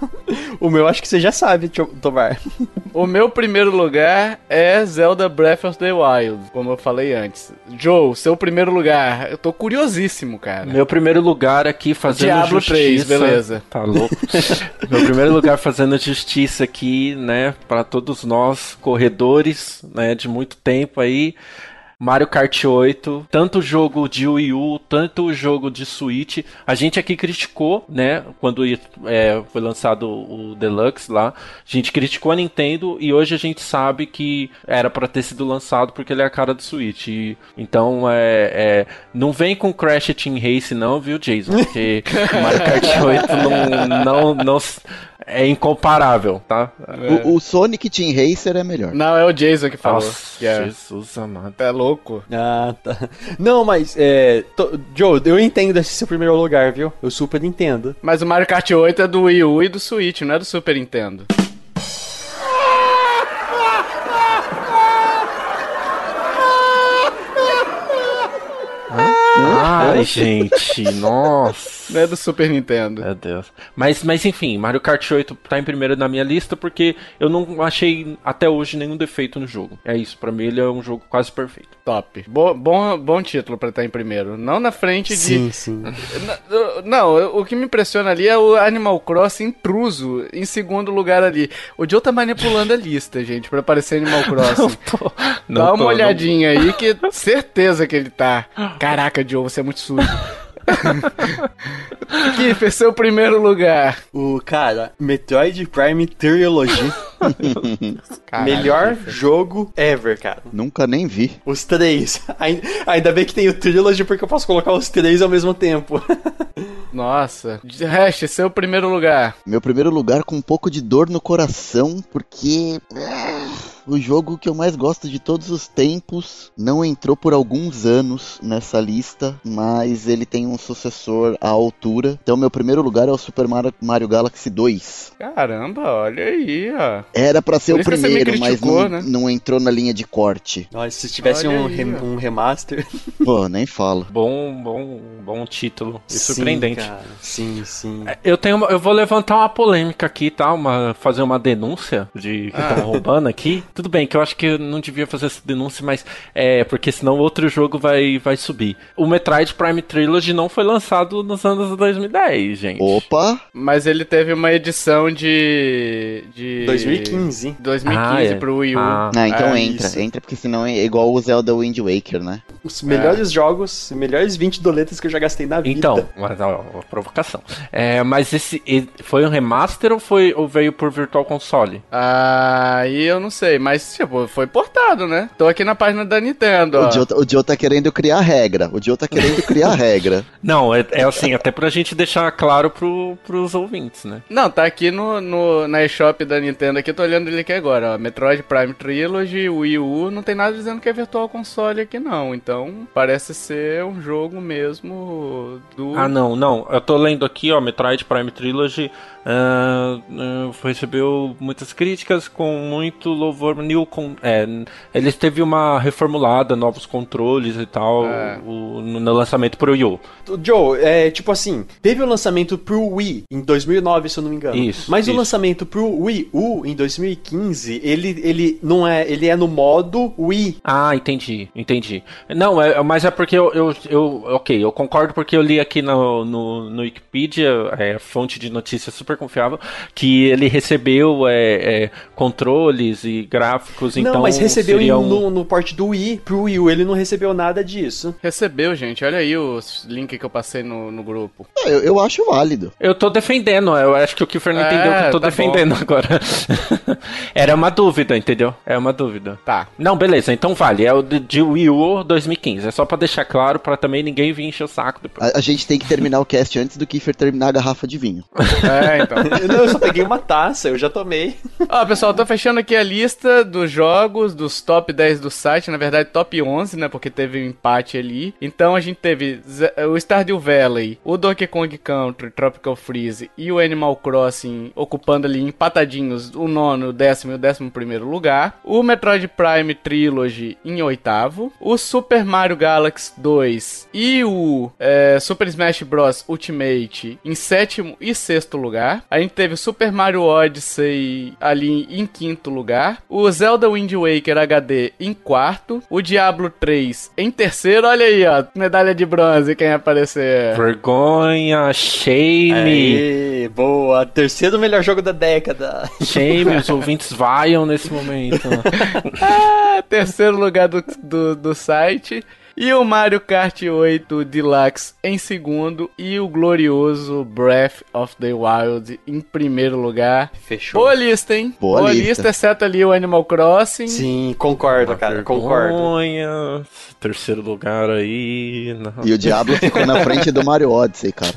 O meu acho que você já sabe, Tomar. *laughs* O meu primeiro lugar é Zelda Breath of the Wild, como eu falei antes. Joe, seu primeiro lugar. Eu tô curiosíssimo, cara. Meu primeiro lugar aqui fazendo Diablo justiça. 3, beleza. Tá louco. *laughs* Meu primeiro lugar fazendo justiça aqui, né, Pra todos nós corredores, né, de muito tempo aí. Mario Kart 8, tanto jogo de Wii U, tanto jogo de Switch. A gente aqui criticou, né, quando é, foi lançado o Deluxe lá, a gente criticou a Nintendo e hoje a gente sabe que era pra ter sido lançado porque ele é a cara do Switch. E, então, é, é, não vem com Crash Team Race não, viu, Jason? Porque o *laughs* Mario Kart 8 não, não, não é incomparável, tá? O, o Sonic Team Racer é melhor. Não, é o Jason que falou. Nossa, que é. Jesus amado. É louco. Ah, tá. Não, mas, é. to- Joe, eu entendo esse seu primeiro lugar, viu? Eu super entendo. Mas o Mario Kart 8 é do Wii U e do Switch, não é do Super Nintendo. Ai, gente, *laughs* nossa. Não é do Super Nintendo. Meu Deus. Mas, mas enfim, Mario Kart 8 tá em primeiro na minha lista porque eu não achei até hoje nenhum defeito no jogo. É isso, pra mim ele é um jogo quase perfeito. Top. Bo bom, bom título pra estar em primeiro. Não na frente de. Sim, sim. Não, o que me impressiona ali é o Animal Crossing intruso em segundo lugar ali. O Joe tá manipulando a lista, gente, pra aparecer Animal *laughs* Crossing. Não Dá uma tô, olhadinha aí que certeza que ele tá. Caraca, Joe, você é muito sujo. *laughs* Kiffer, seu primeiro lugar. O cara, Metroid Prime Trilogy. *laughs* Caralho, melhor jogo ever, cara. Nunca nem vi. Os três. *laughs* Ai- Ainda bem que tem o Trilogy porque eu posso colocar os três ao mesmo tempo. *laughs* Nossa. Hash, seu primeiro lugar. Meu primeiro lugar com um pouco de dor no coração, porque. ah, O jogo que eu mais gosto de todos os tempos não entrou por alguns anos nessa lista, mas ele tem um sucessor à altura. Então, meu primeiro lugar é o Super Mario, Mario Galaxy 2. Caramba, olha aí, ó. Era pra ser o primeiro, mas criticou, não, né? não entrou na linha de corte. Olha, se tivesse Olha um, aí, rem- um remaster. *laughs* Pô, nem falo. Bom, bom, bom título. E Sim, surpreendente. cara. Sim, sim. Eu tenho uma- eu vou levantar uma polêmica aqui, tá? Uma, fazer uma denúncia de que Ah. estão roubando aqui. Tudo bem que eu acho que eu não devia fazer essa denúncia, mas é porque senão outro jogo vai, vai subir. O Metroid Prime Trilogy não foi lançado nos anos 2010, gente. Opa! Mas ele teve uma edição de. de 2015. 2015 Ah, é. pro Wii U. Ah. Ah, então É, entra. isso. Entra porque senão é igual o Zelda Wind Waker, né? Os melhores jogos, melhores 20 doletas que eu já gastei na vida. Então, mas ó, ó, provocação. É, mas esse e- foi um remaster ou foi ou veio por Virtual Console? Aí eu não sei, mas tipo, foi portado, né? Tô aqui na página da Nintendo, ó. O Joe, tá- o Joe tá querendo criar regra. O Joe tá querendo criar *laughs* regra. Não, é, é assim, até pra gente deixar claro pro, pros ouvintes, né? Não, tá aqui no, no, na eShop da Nintendo aqui, tô olhando ele aqui agora, ó. Metroid Prime Trilogy, Wii U, não tem nada dizendo que é Virtual Console aqui não. Então, parece ser um jogo mesmo do... Ah, não, não. Eu tô lendo aqui, ó, Metroid Prime Trilogy ah, ah, recebeu muitas críticas com muito louvor. New con é, ele teve uma reformulada, novos controles e tal É. o- no, no lançamento pro Wii U. Joe, é tipo assim, teve o lançamento pro Wii em 2009, se eu não me engano. Isso, Mas o isso. lançamento pro Wii U em 2015, ele, ele não é, ele é no modo Wii. Ah, entendi, entendi. Não, é, mas é porque eu, eu, eu- ok, eu concordo porque eu li aqui no, no, no Wikipedia, é, fonte de notícia super confiável, que ele recebeu é, é, controles e gráficos, então não, mas recebeu um- no, no porte do Wii, pro Wii U, ele não recebeu nada disso. Recebeu, gente. Olha aí os links que eu passei no, no grupo. Ah, Eu, eu acho válido. Eu tô defendendo, eu acho que o Kiefer não É, entendeu que eu tô tá defendendo agora. *laughs* *laughs* Era uma dúvida, entendeu? É uma dúvida. Tá. Não, beleza, então vale. É o de, de Wii U 2015. É só pra deixar claro, pra também ninguém vir encher o saco depois. A, a gente tem que terminar o cast antes do Kiefer terminar a garrafa de vinho. *laughs* É, então. Eu, não, eu só peguei uma taça, eu já tomei. Ó, pessoal, tô fechando aqui a lista dos jogos, dos top 10 do site, na verdade top 11, né, porque teve um empate ali. Então a gente teve o Stardew Valley, o Donkey Kong Country, Tropical Freeze e o Animal Crossing ocupando ali empatadinhos o nono, o décimo e o décimo primeiro lugar. O Metroid Prime Trilogy em oitavo. O Super Mario Galaxy 2 e o é, Super Smash Bros. Ultimate em sétimo e sexto lugar. A gente teve o Super Mario Odyssey ali em quinto lugar. O Zelda Wind Waker HD em quarto. O Diablo 3 em terceiro. Olha aí, ó. Medalha de bronze, quem aparecer. Vergonha, shame. Aê, boa. Terceiro melhor jogo da década. Shame, os ouvintes vaiam nesse momento. *laughs* Ah, terceiro lugar do, do, do site. E o Mario Kart 8 Deluxe em segundo. E o glorioso Breath of the Wild em primeiro lugar. Fechou. Boa lista, hein? Boa lista. exceto ali o Animal Crossing. Sim, concordo, cara. Concordo. Vergonha. Terceiro lugar aí. Não. E o Diablo ficou na frente do Mario Odyssey, cara.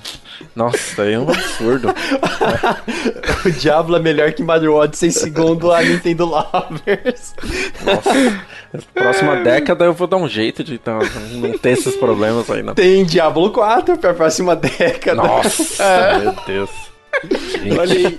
Nossa, é um absurdo. *laughs* O Diablo é melhor que Mario Odyssey segundo a Nintendo Lovers. Nossa. Próxima década eu vou dar um jeito de tá, não ter esses problemas aí na. Tem Diablo 4 pra próxima década. Nossa, meu Deus. Gente, Olha aí.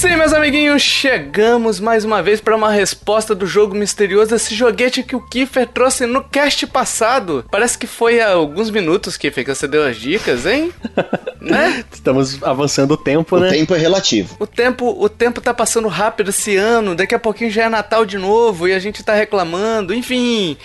Sim, meus amiguinhos, chegamos mais uma vez para uma resposta do jogo misterioso, esse joguete que o Kiefer trouxe no cast passado. Parece que foi há alguns minutos, Kiefer, que você deu as dicas, hein? *laughs* né? Estamos avançando o tempo, O né? tempo é relativo. O tempo, o tempo tá passando rápido esse ano, daqui a pouquinho já é Natal de novo e a gente tá reclamando, enfim.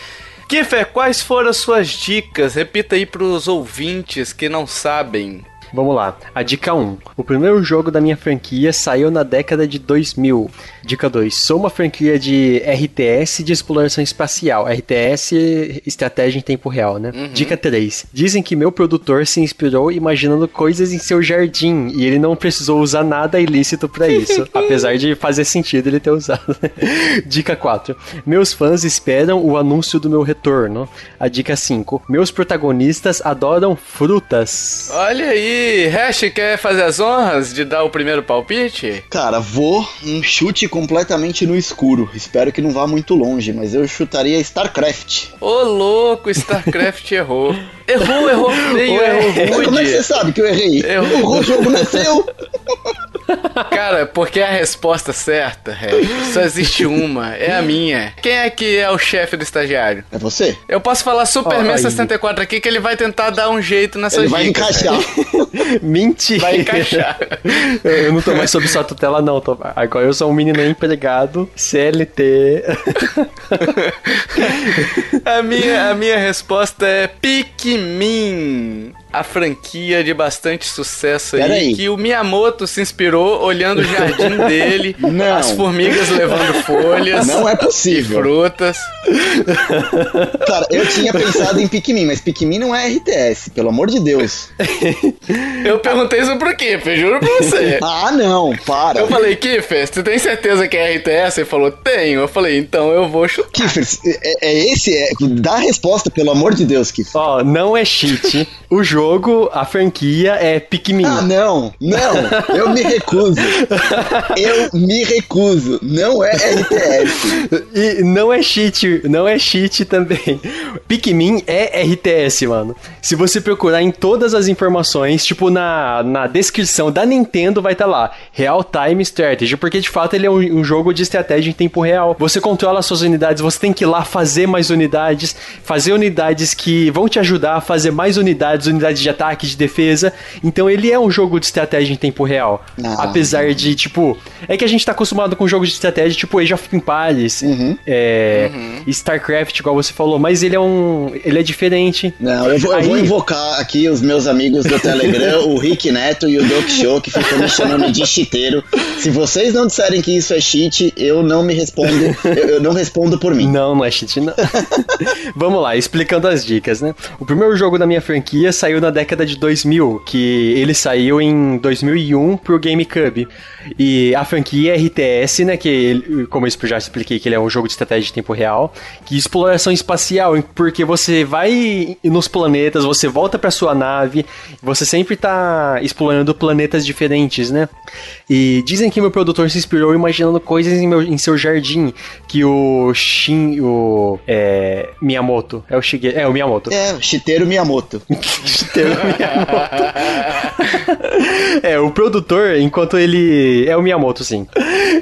Kiefer, quais foram as suas dicas? Repita aí pros ouvintes que não sabem. Vamos lá. A dica 1. O primeiro jogo da minha franquia saiu na década de 2000. Dica 2. Sou uma franquia de RTS de exploração espacial. RTS, estratégia em tempo real, né? Dica 3. Dizem que meu produtor se inspirou imaginando coisas em seu jardim e ele não precisou usar nada ilícito pra isso. *laughs* apesar de fazer sentido ele ter usado. *laughs* dica 4. Meus fãs esperam o anúncio do meu retorno. A dica 5. Meus protagonistas adoram frutas. Olha aí, Hash quer fazer as honras de dar o primeiro palpite? Cara, vou um chute completamente no escuro. Espero que não vá muito longe, mas eu chutaria StarCraft. Ô louco, StarCraft *laughs* errou. Errou, errou feio, errou Mas como é que você rude. sabe que eu errei? Eu- O jogo não é seu. Cara, porque a resposta certa, Hash, só existe uma, é a minha. Quem é que é o chefe do estagiário? É você? Eu posso falar Superman aí. 64 aqui que ele vai tentar dar um jeito nessa Ele vai encaixar. *laughs* Mentira! Vai encaixar. Eu não tô mais sob sua tutela, não. Tô... Agora eu sou um menino empregado, CLT. *laughs* A minha, a minha resposta é Pikmin. A franquia de bastante sucesso aí, aí. que o Miyamoto se inspirou olhando o jardim *laughs* dele, Não. as formigas levando folhas Não é e possível. frutas. *laughs* Cara, eu tinha pensado em Pikmin, mas Pikmin não é RTS, pelo amor de Deus. *laughs* Eu perguntei isso pro Kiffer, juro pra você. Ah, não, para. Eu falei, Kiffer, você tem certeza que é RTS? Ele falou, tenho. Eu falei, então eu vou chutar. Kiffer, é, é esse, é, dá a resposta, pelo amor de Deus, Kiffer. Ó, não é cheat. O jogo, a franquia é Pikmin. Ah, não, não, eu me recuso. Eu me recuso. Não é RTS. E não é cheat, não é cheat também. Pikmin é RTS, mano. Se você procurar em todas as informações, tipo na, na descrição da Nintendo vai estar lá, Real Time Strategy, porque de fato ele é um, um jogo de estratégia em tempo real. Você controla as suas unidades, você tem que ir lá fazer mais unidades, fazer unidades que vão te ajudar a fazer mais unidades, unidades de ataque, de defesa. Então ele é um jogo de estratégia em tempo real. Ah. Apesar de, tipo, é que a gente tá acostumado com jogos de estratégia, tipo Age of Empires, Uhum. é, StarCraft, igual você falou, mas ele é um. ele é diferente. Não, eu vou, eu vou Aí- invocar aqui os meus amigos do Telegram, o Rick Neto e o Doc Show, que ficam me chamando de cheateiro. Se vocês não disserem que isso é cheat, eu não me respondo, eu, eu não respondo por mim. Não, não é cheat, não. *laughs* Vamos lá, explicando as dicas, né? O primeiro jogo da minha franquia saiu na década de 2000, que ele saiu em 2001 pro GameCube. E a franquia RTS, né? Que, ele- como eu já expliquei, que ele é um jogo de estratégia de tempo real. Que exploração espacial, porque você vai nos planetas, você volta pra sua nave, você sempre tá explorando planetas diferentes, né? E dizem que meu produtor se inspirou imaginando coisas em, meu- em seu jardim, que o Shin, o é, Miyamoto, é o Shige, é o Miyamoto. É, cheateiro Miyamoto. *laughs* Shigeru Miyamoto. *laughs* é, o produtor, enquanto ele. É o Miyamoto, sim.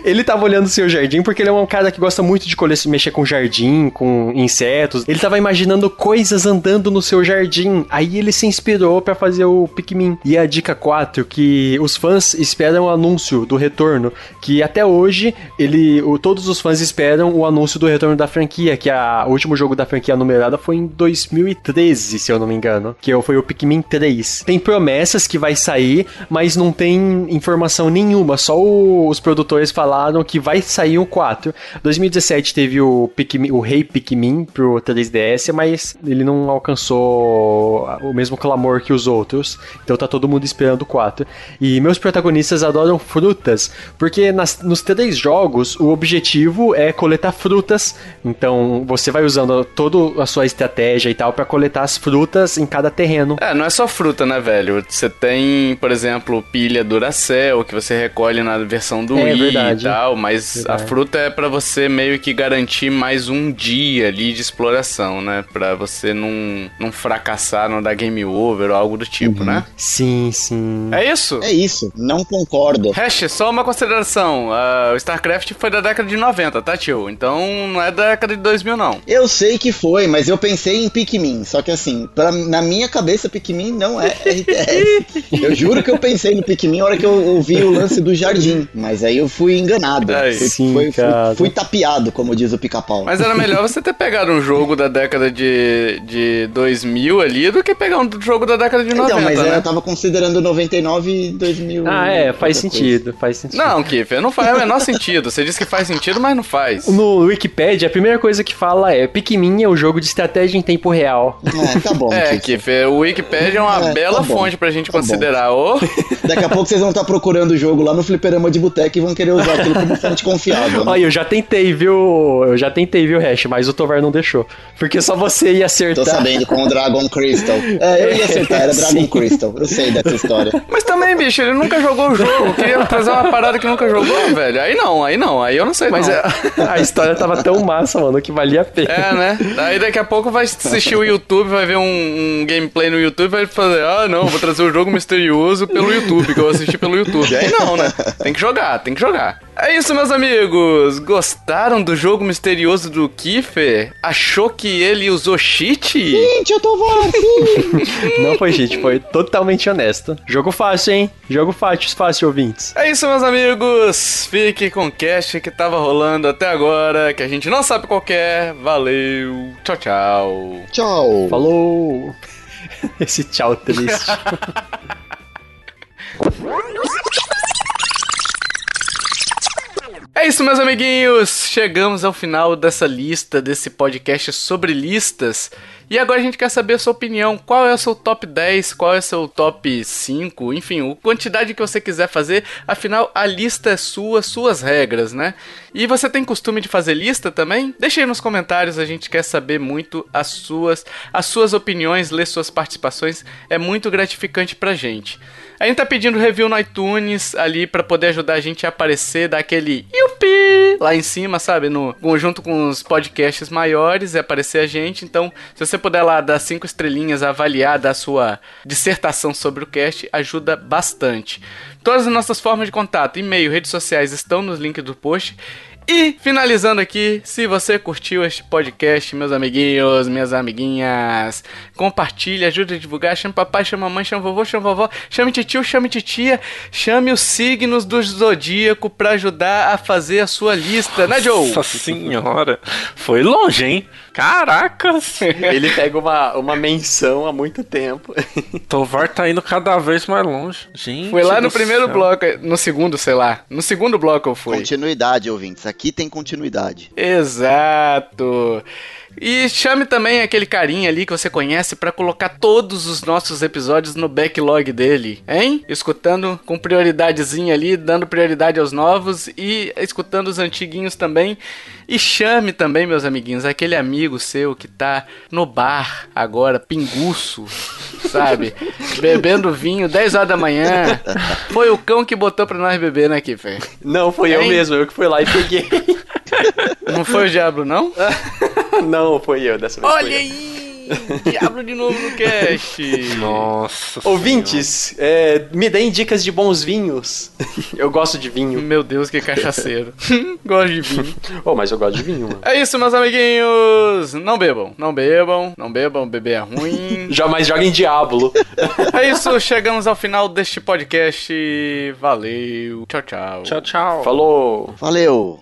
Ele tava olhando o seu jardim porque ele é um cara que gosta muito de colher, mexer com jardim, com insetos. Ele tava imaginando coisas andando no seu jardim. Aí ele se inspirou para fazer o Pikmin. E a dica 4, que os fãs esperam o anúncio do retorno. Que até hoje, ele. O, todos os fãs esperam o anúncio do retorno da franquia. Que a, o último jogo da franquia numerada foi em 2013, se eu não me engano. Que foi o Pikmin 3. Tem promessas que vai sair, mas não tem informação nenhuma. Só o, os produtores falaram que vai sair o 4. 2017 teve o, Pikmin, o Rei Pikmin pro 3DS, mas ele não alcançou o mesmo clamor que os outros. Então tá todo mundo esperando o 4. E meus protagonistas adoram frutas, porque nas, nos três jogos o objetivo é coletar frutas. Então você vai usando toda a sua estratégia e tal para coletar as frutas em cada terreno. É, não é só fruta, né, velho? Você tem, por exemplo, pilha Duracell, que você recolhe na versão do É, Wii verdade. e tal, mas Verdade. a fruta é pra você meio que garantir mais um dia ali de exploração, né? Pra você não, não fracassar, não dar game over ou algo do tipo, Uhum. né? Sim, sim. É isso? É isso, não concordo. Hash, só uma consideração. ah, o StarCraft foi da década de 90, tá, tio? Então não é da década de 2000, não. Eu sei que foi, mas eu pensei em Pikmin. Só que assim, pra, na minha cabeça, Pikmin não é RTS. eu juro que eu pensei no Pikmin na hora que eu ouvi o lance do jardim. Mas aí eu fui enganado. Fui, Sim, fui- fui- fui tapeado, como diz o pica-pau. Mas era melhor você ter pegado um jogo da década de, de 2000 ali do que pegar um jogo da década de 90, Então, mas né? eu tava considerando 99 e 2000. Ah, é, faz sentido, faz sentido. Não, Kiffer, não faz o menor sentido. Você disse que faz sentido, mas não faz. No Wikipedia, a primeira coisa que fala é Pikmin é o jogo de estratégia em tempo real. coisa. É, tá bom. É. Kiffer, o Wikipedia é uma É, tá bela bom, fonte pra gente tá considerar. Ô, *laughs* Daqui a pouco vocês vão estar procurando o jogo lá no fliperama de boteca e vão querer usar aquilo como fonte confiável. né? Olha, eu já tentei, viu? Eu já tentei, viu, Hash, mas o Tovar não deixou. Porque só você ia Tô acertar. sabendo com o Dragon Crystal. É, eu ia acertar, era Dragon *laughs* Sim. Crystal. Eu sei dessa história. Mas também, bicho, ele nunca jogou o jogo. Queria trazer uma parada que nunca jogou, velho. Aí não, aí não, aí eu não sei. Mas não. a, *laughs* a história tava tão massa, mano, que valia a pena. É, né? Aí daqui a pouco vai assistir o YouTube, vai ver um, um gameplay no YouTube e vai fazer, ah, não, vou trazer o jogo misterioso pelo YouTube, que eu assisti pelo YouTube. Aí não, né? Tem que jogar, tem que jogar. É isso, meus amigos. Gostaram do jogo misterioso do Kiffer? Achou que ele usou cheat? Gente, eu tô sim. *laughs* Não foi cheat, foi totalmente honesto. Jogo fácil, hein? Jogo fácil, fácil, ouvintes. É isso, meus amigos. Fique com o cast que tava rolando até agora, que a gente não sabe qual que é. Valeu. Tchau, tchau. Tchau. Falou! *laughs* Esse tchau triste. É isso, meus amiguinhos. Chegamos ao final dessa lista, desse podcast sobre listas. E agora a gente quer saber a sua opinião. Qual é o seu top 10? Qual é o seu top 5? Enfim, a quantidade que você quiser fazer. Afinal, a lista é sua, suas regras, né? E você tem costume de fazer lista também? Deixa aí nos comentários, a gente quer saber muito as suas, as suas opiniões, ler suas participações. É muito gratificante pra gente. A gente tá pedindo review no iTunes ali pra poder ajudar a gente a aparecer, dar aquele yupi lá em cima, sabe? No, junto com os podcasts maiores e aparecer a gente. Então, se você puder lá dar cinco estrelinhas, avaliar, dar sua dissertação sobre o cast, ajuda bastante. Todas as nossas formas de contato, e-mail, redes sociais estão nos links do post. E finalizando aqui, se você curtiu este podcast, meus amiguinhos, minhas amiguinhas, compartilhe, ajude a divulgar, chame papai, chame mamãe, chame vovô, chame vovó, chame tio, chame titia, chame os signos do zodíaco pra ajudar a fazer a sua lista, né, Joe? Nossa senhora. Foi longe, hein? Caracas. Ele pega uma, uma menção há muito tempo. Tovar tá indo cada vez mais longe. Gente. Foi lá no primeiro céu. bloco, no segundo, sei lá. No segundo bloco eu fui. Continuidade, ouvintes. Aqui tem continuidade. Exato. E chame também aquele carinha ali que você conhece pra colocar todos os nossos episódios no backlog dele, hein? Escutando com prioridadezinha ali, dando prioridade aos novos e escutando os antiguinhos também. E chame também, meus amiguinhos, aquele amigo seu que tá no bar agora, pinguço, sabe? *laughs* Bebendo vinho 10 horas da manhã. Foi o cão que botou pra nós beber, né, Kiffer? Não, foi eu Hein? mesmo, eu que fui lá e peguei. Não foi o diabo, não? *laughs* Não, foi eu dessa vez. Olha aí! Diablo de novo no cast. *laughs* Nossa. Ouvintes, é, me deem dicas de bons vinhos. *laughs* eu gosto de vinho. Meu Deus, que cachaceiro. *laughs* Gosto de vinho. Oh, mas eu gosto de vinho, mano. É isso, meus amiguinhos. Não bebam, não bebam, não bebam, beber é ruim. Jamais joguem Diablo. É isso, chegamos ao final deste podcast. Valeu. Tchau, tchau. Tchau, tchau. Falou. Valeu!